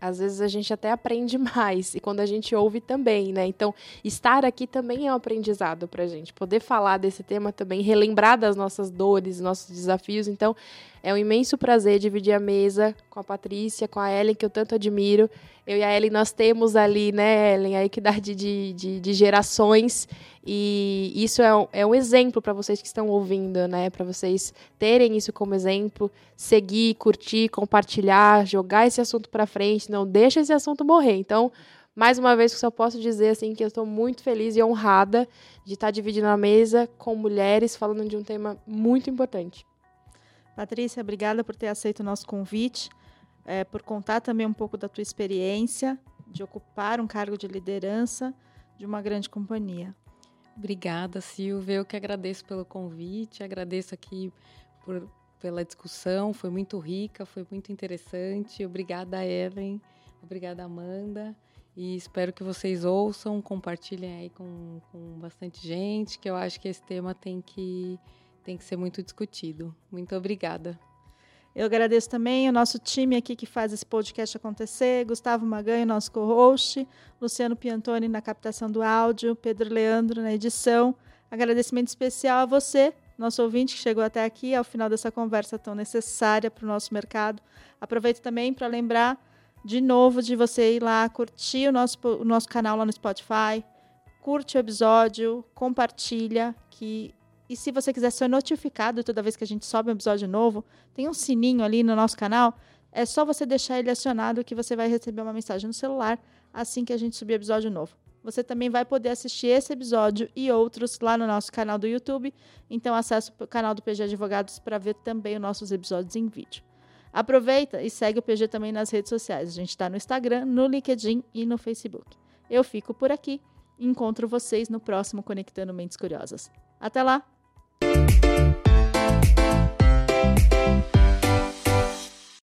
às vezes a gente até aprende mais e quando a gente ouve também, né? Então, estar aqui também é um aprendizado pra gente. Poder falar desse tema também, relembrar das nossas dores, nossos desafios. Então, é um imenso prazer dividir a mesa com a Patrícia, com a Ellen, que eu tanto admiro. Eu e a Ellen, nós temos ali, né, Ellen, a equidade de, de, de gerações. E isso é um, é um exemplo para vocês que estão ouvindo, né? Para vocês terem isso como exemplo, seguir, curtir, compartilhar, jogar esse assunto para frente. Não deixa esse assunto morrer. Então, mais uma vez, só posso dizer assim que eu estou muito feliz e honrada de estar dividindo a mesa com mulheres falando de um tema muito importante. Patrícia, obrigada por ter aceito o nosso convite, é, por contar também um pouco da tua experiência de ocupar um cargo de liderança de uma grande companhia. Obrigada, Silvia. Eu que agradeço pelo convite, agradeço aqui por, pela discussão, foi muito rica, foi muito interessante. Obrigada, Ellen. Obrigada, Amanda. E espero que vocês ouçam, compartilhem aí com, com bastante gente, que eu acho que esse tema tem que tem que ser muito discutido. Muito obrigada. Eu agradeço também o nosso time aqui que faz esse podcast acontecer, Gustavo Maganho, nosso co-host, Luciano Piantoni na captação do áudio, Pedro Leandro na edição. Agradecimento especial a você, nosso ouvinte que chegou até aqui, ao final dessa conversa tão necessária para o nosso mercado. Aproveito também para lembrar de novo de você ir lá curtir o nosso, o nosso canal lá no Spotify, curte o episódio, compartilha, que e se você quiser ser notificado toda vez que a gente sobe um episódio novo, tem um sininho ali no nosso canal. É só você deixar ele acionado que você vai receber uma mensagem no celular assim que a gente subir episódio novo. Você também vai poder assistir esse episódio e outros lá no nosso canal do YouTube. Então acesse o canal do PG Advogados para ver também os nossos episódios em vídeo. Aproveita e segue o PG também nas redes sociais. A gente está no Instagram, no LinkedIn e no Facebook. Eu fico por aqui encontro vocês no próximo Conectando Mentes Curiosas. Até lá! Música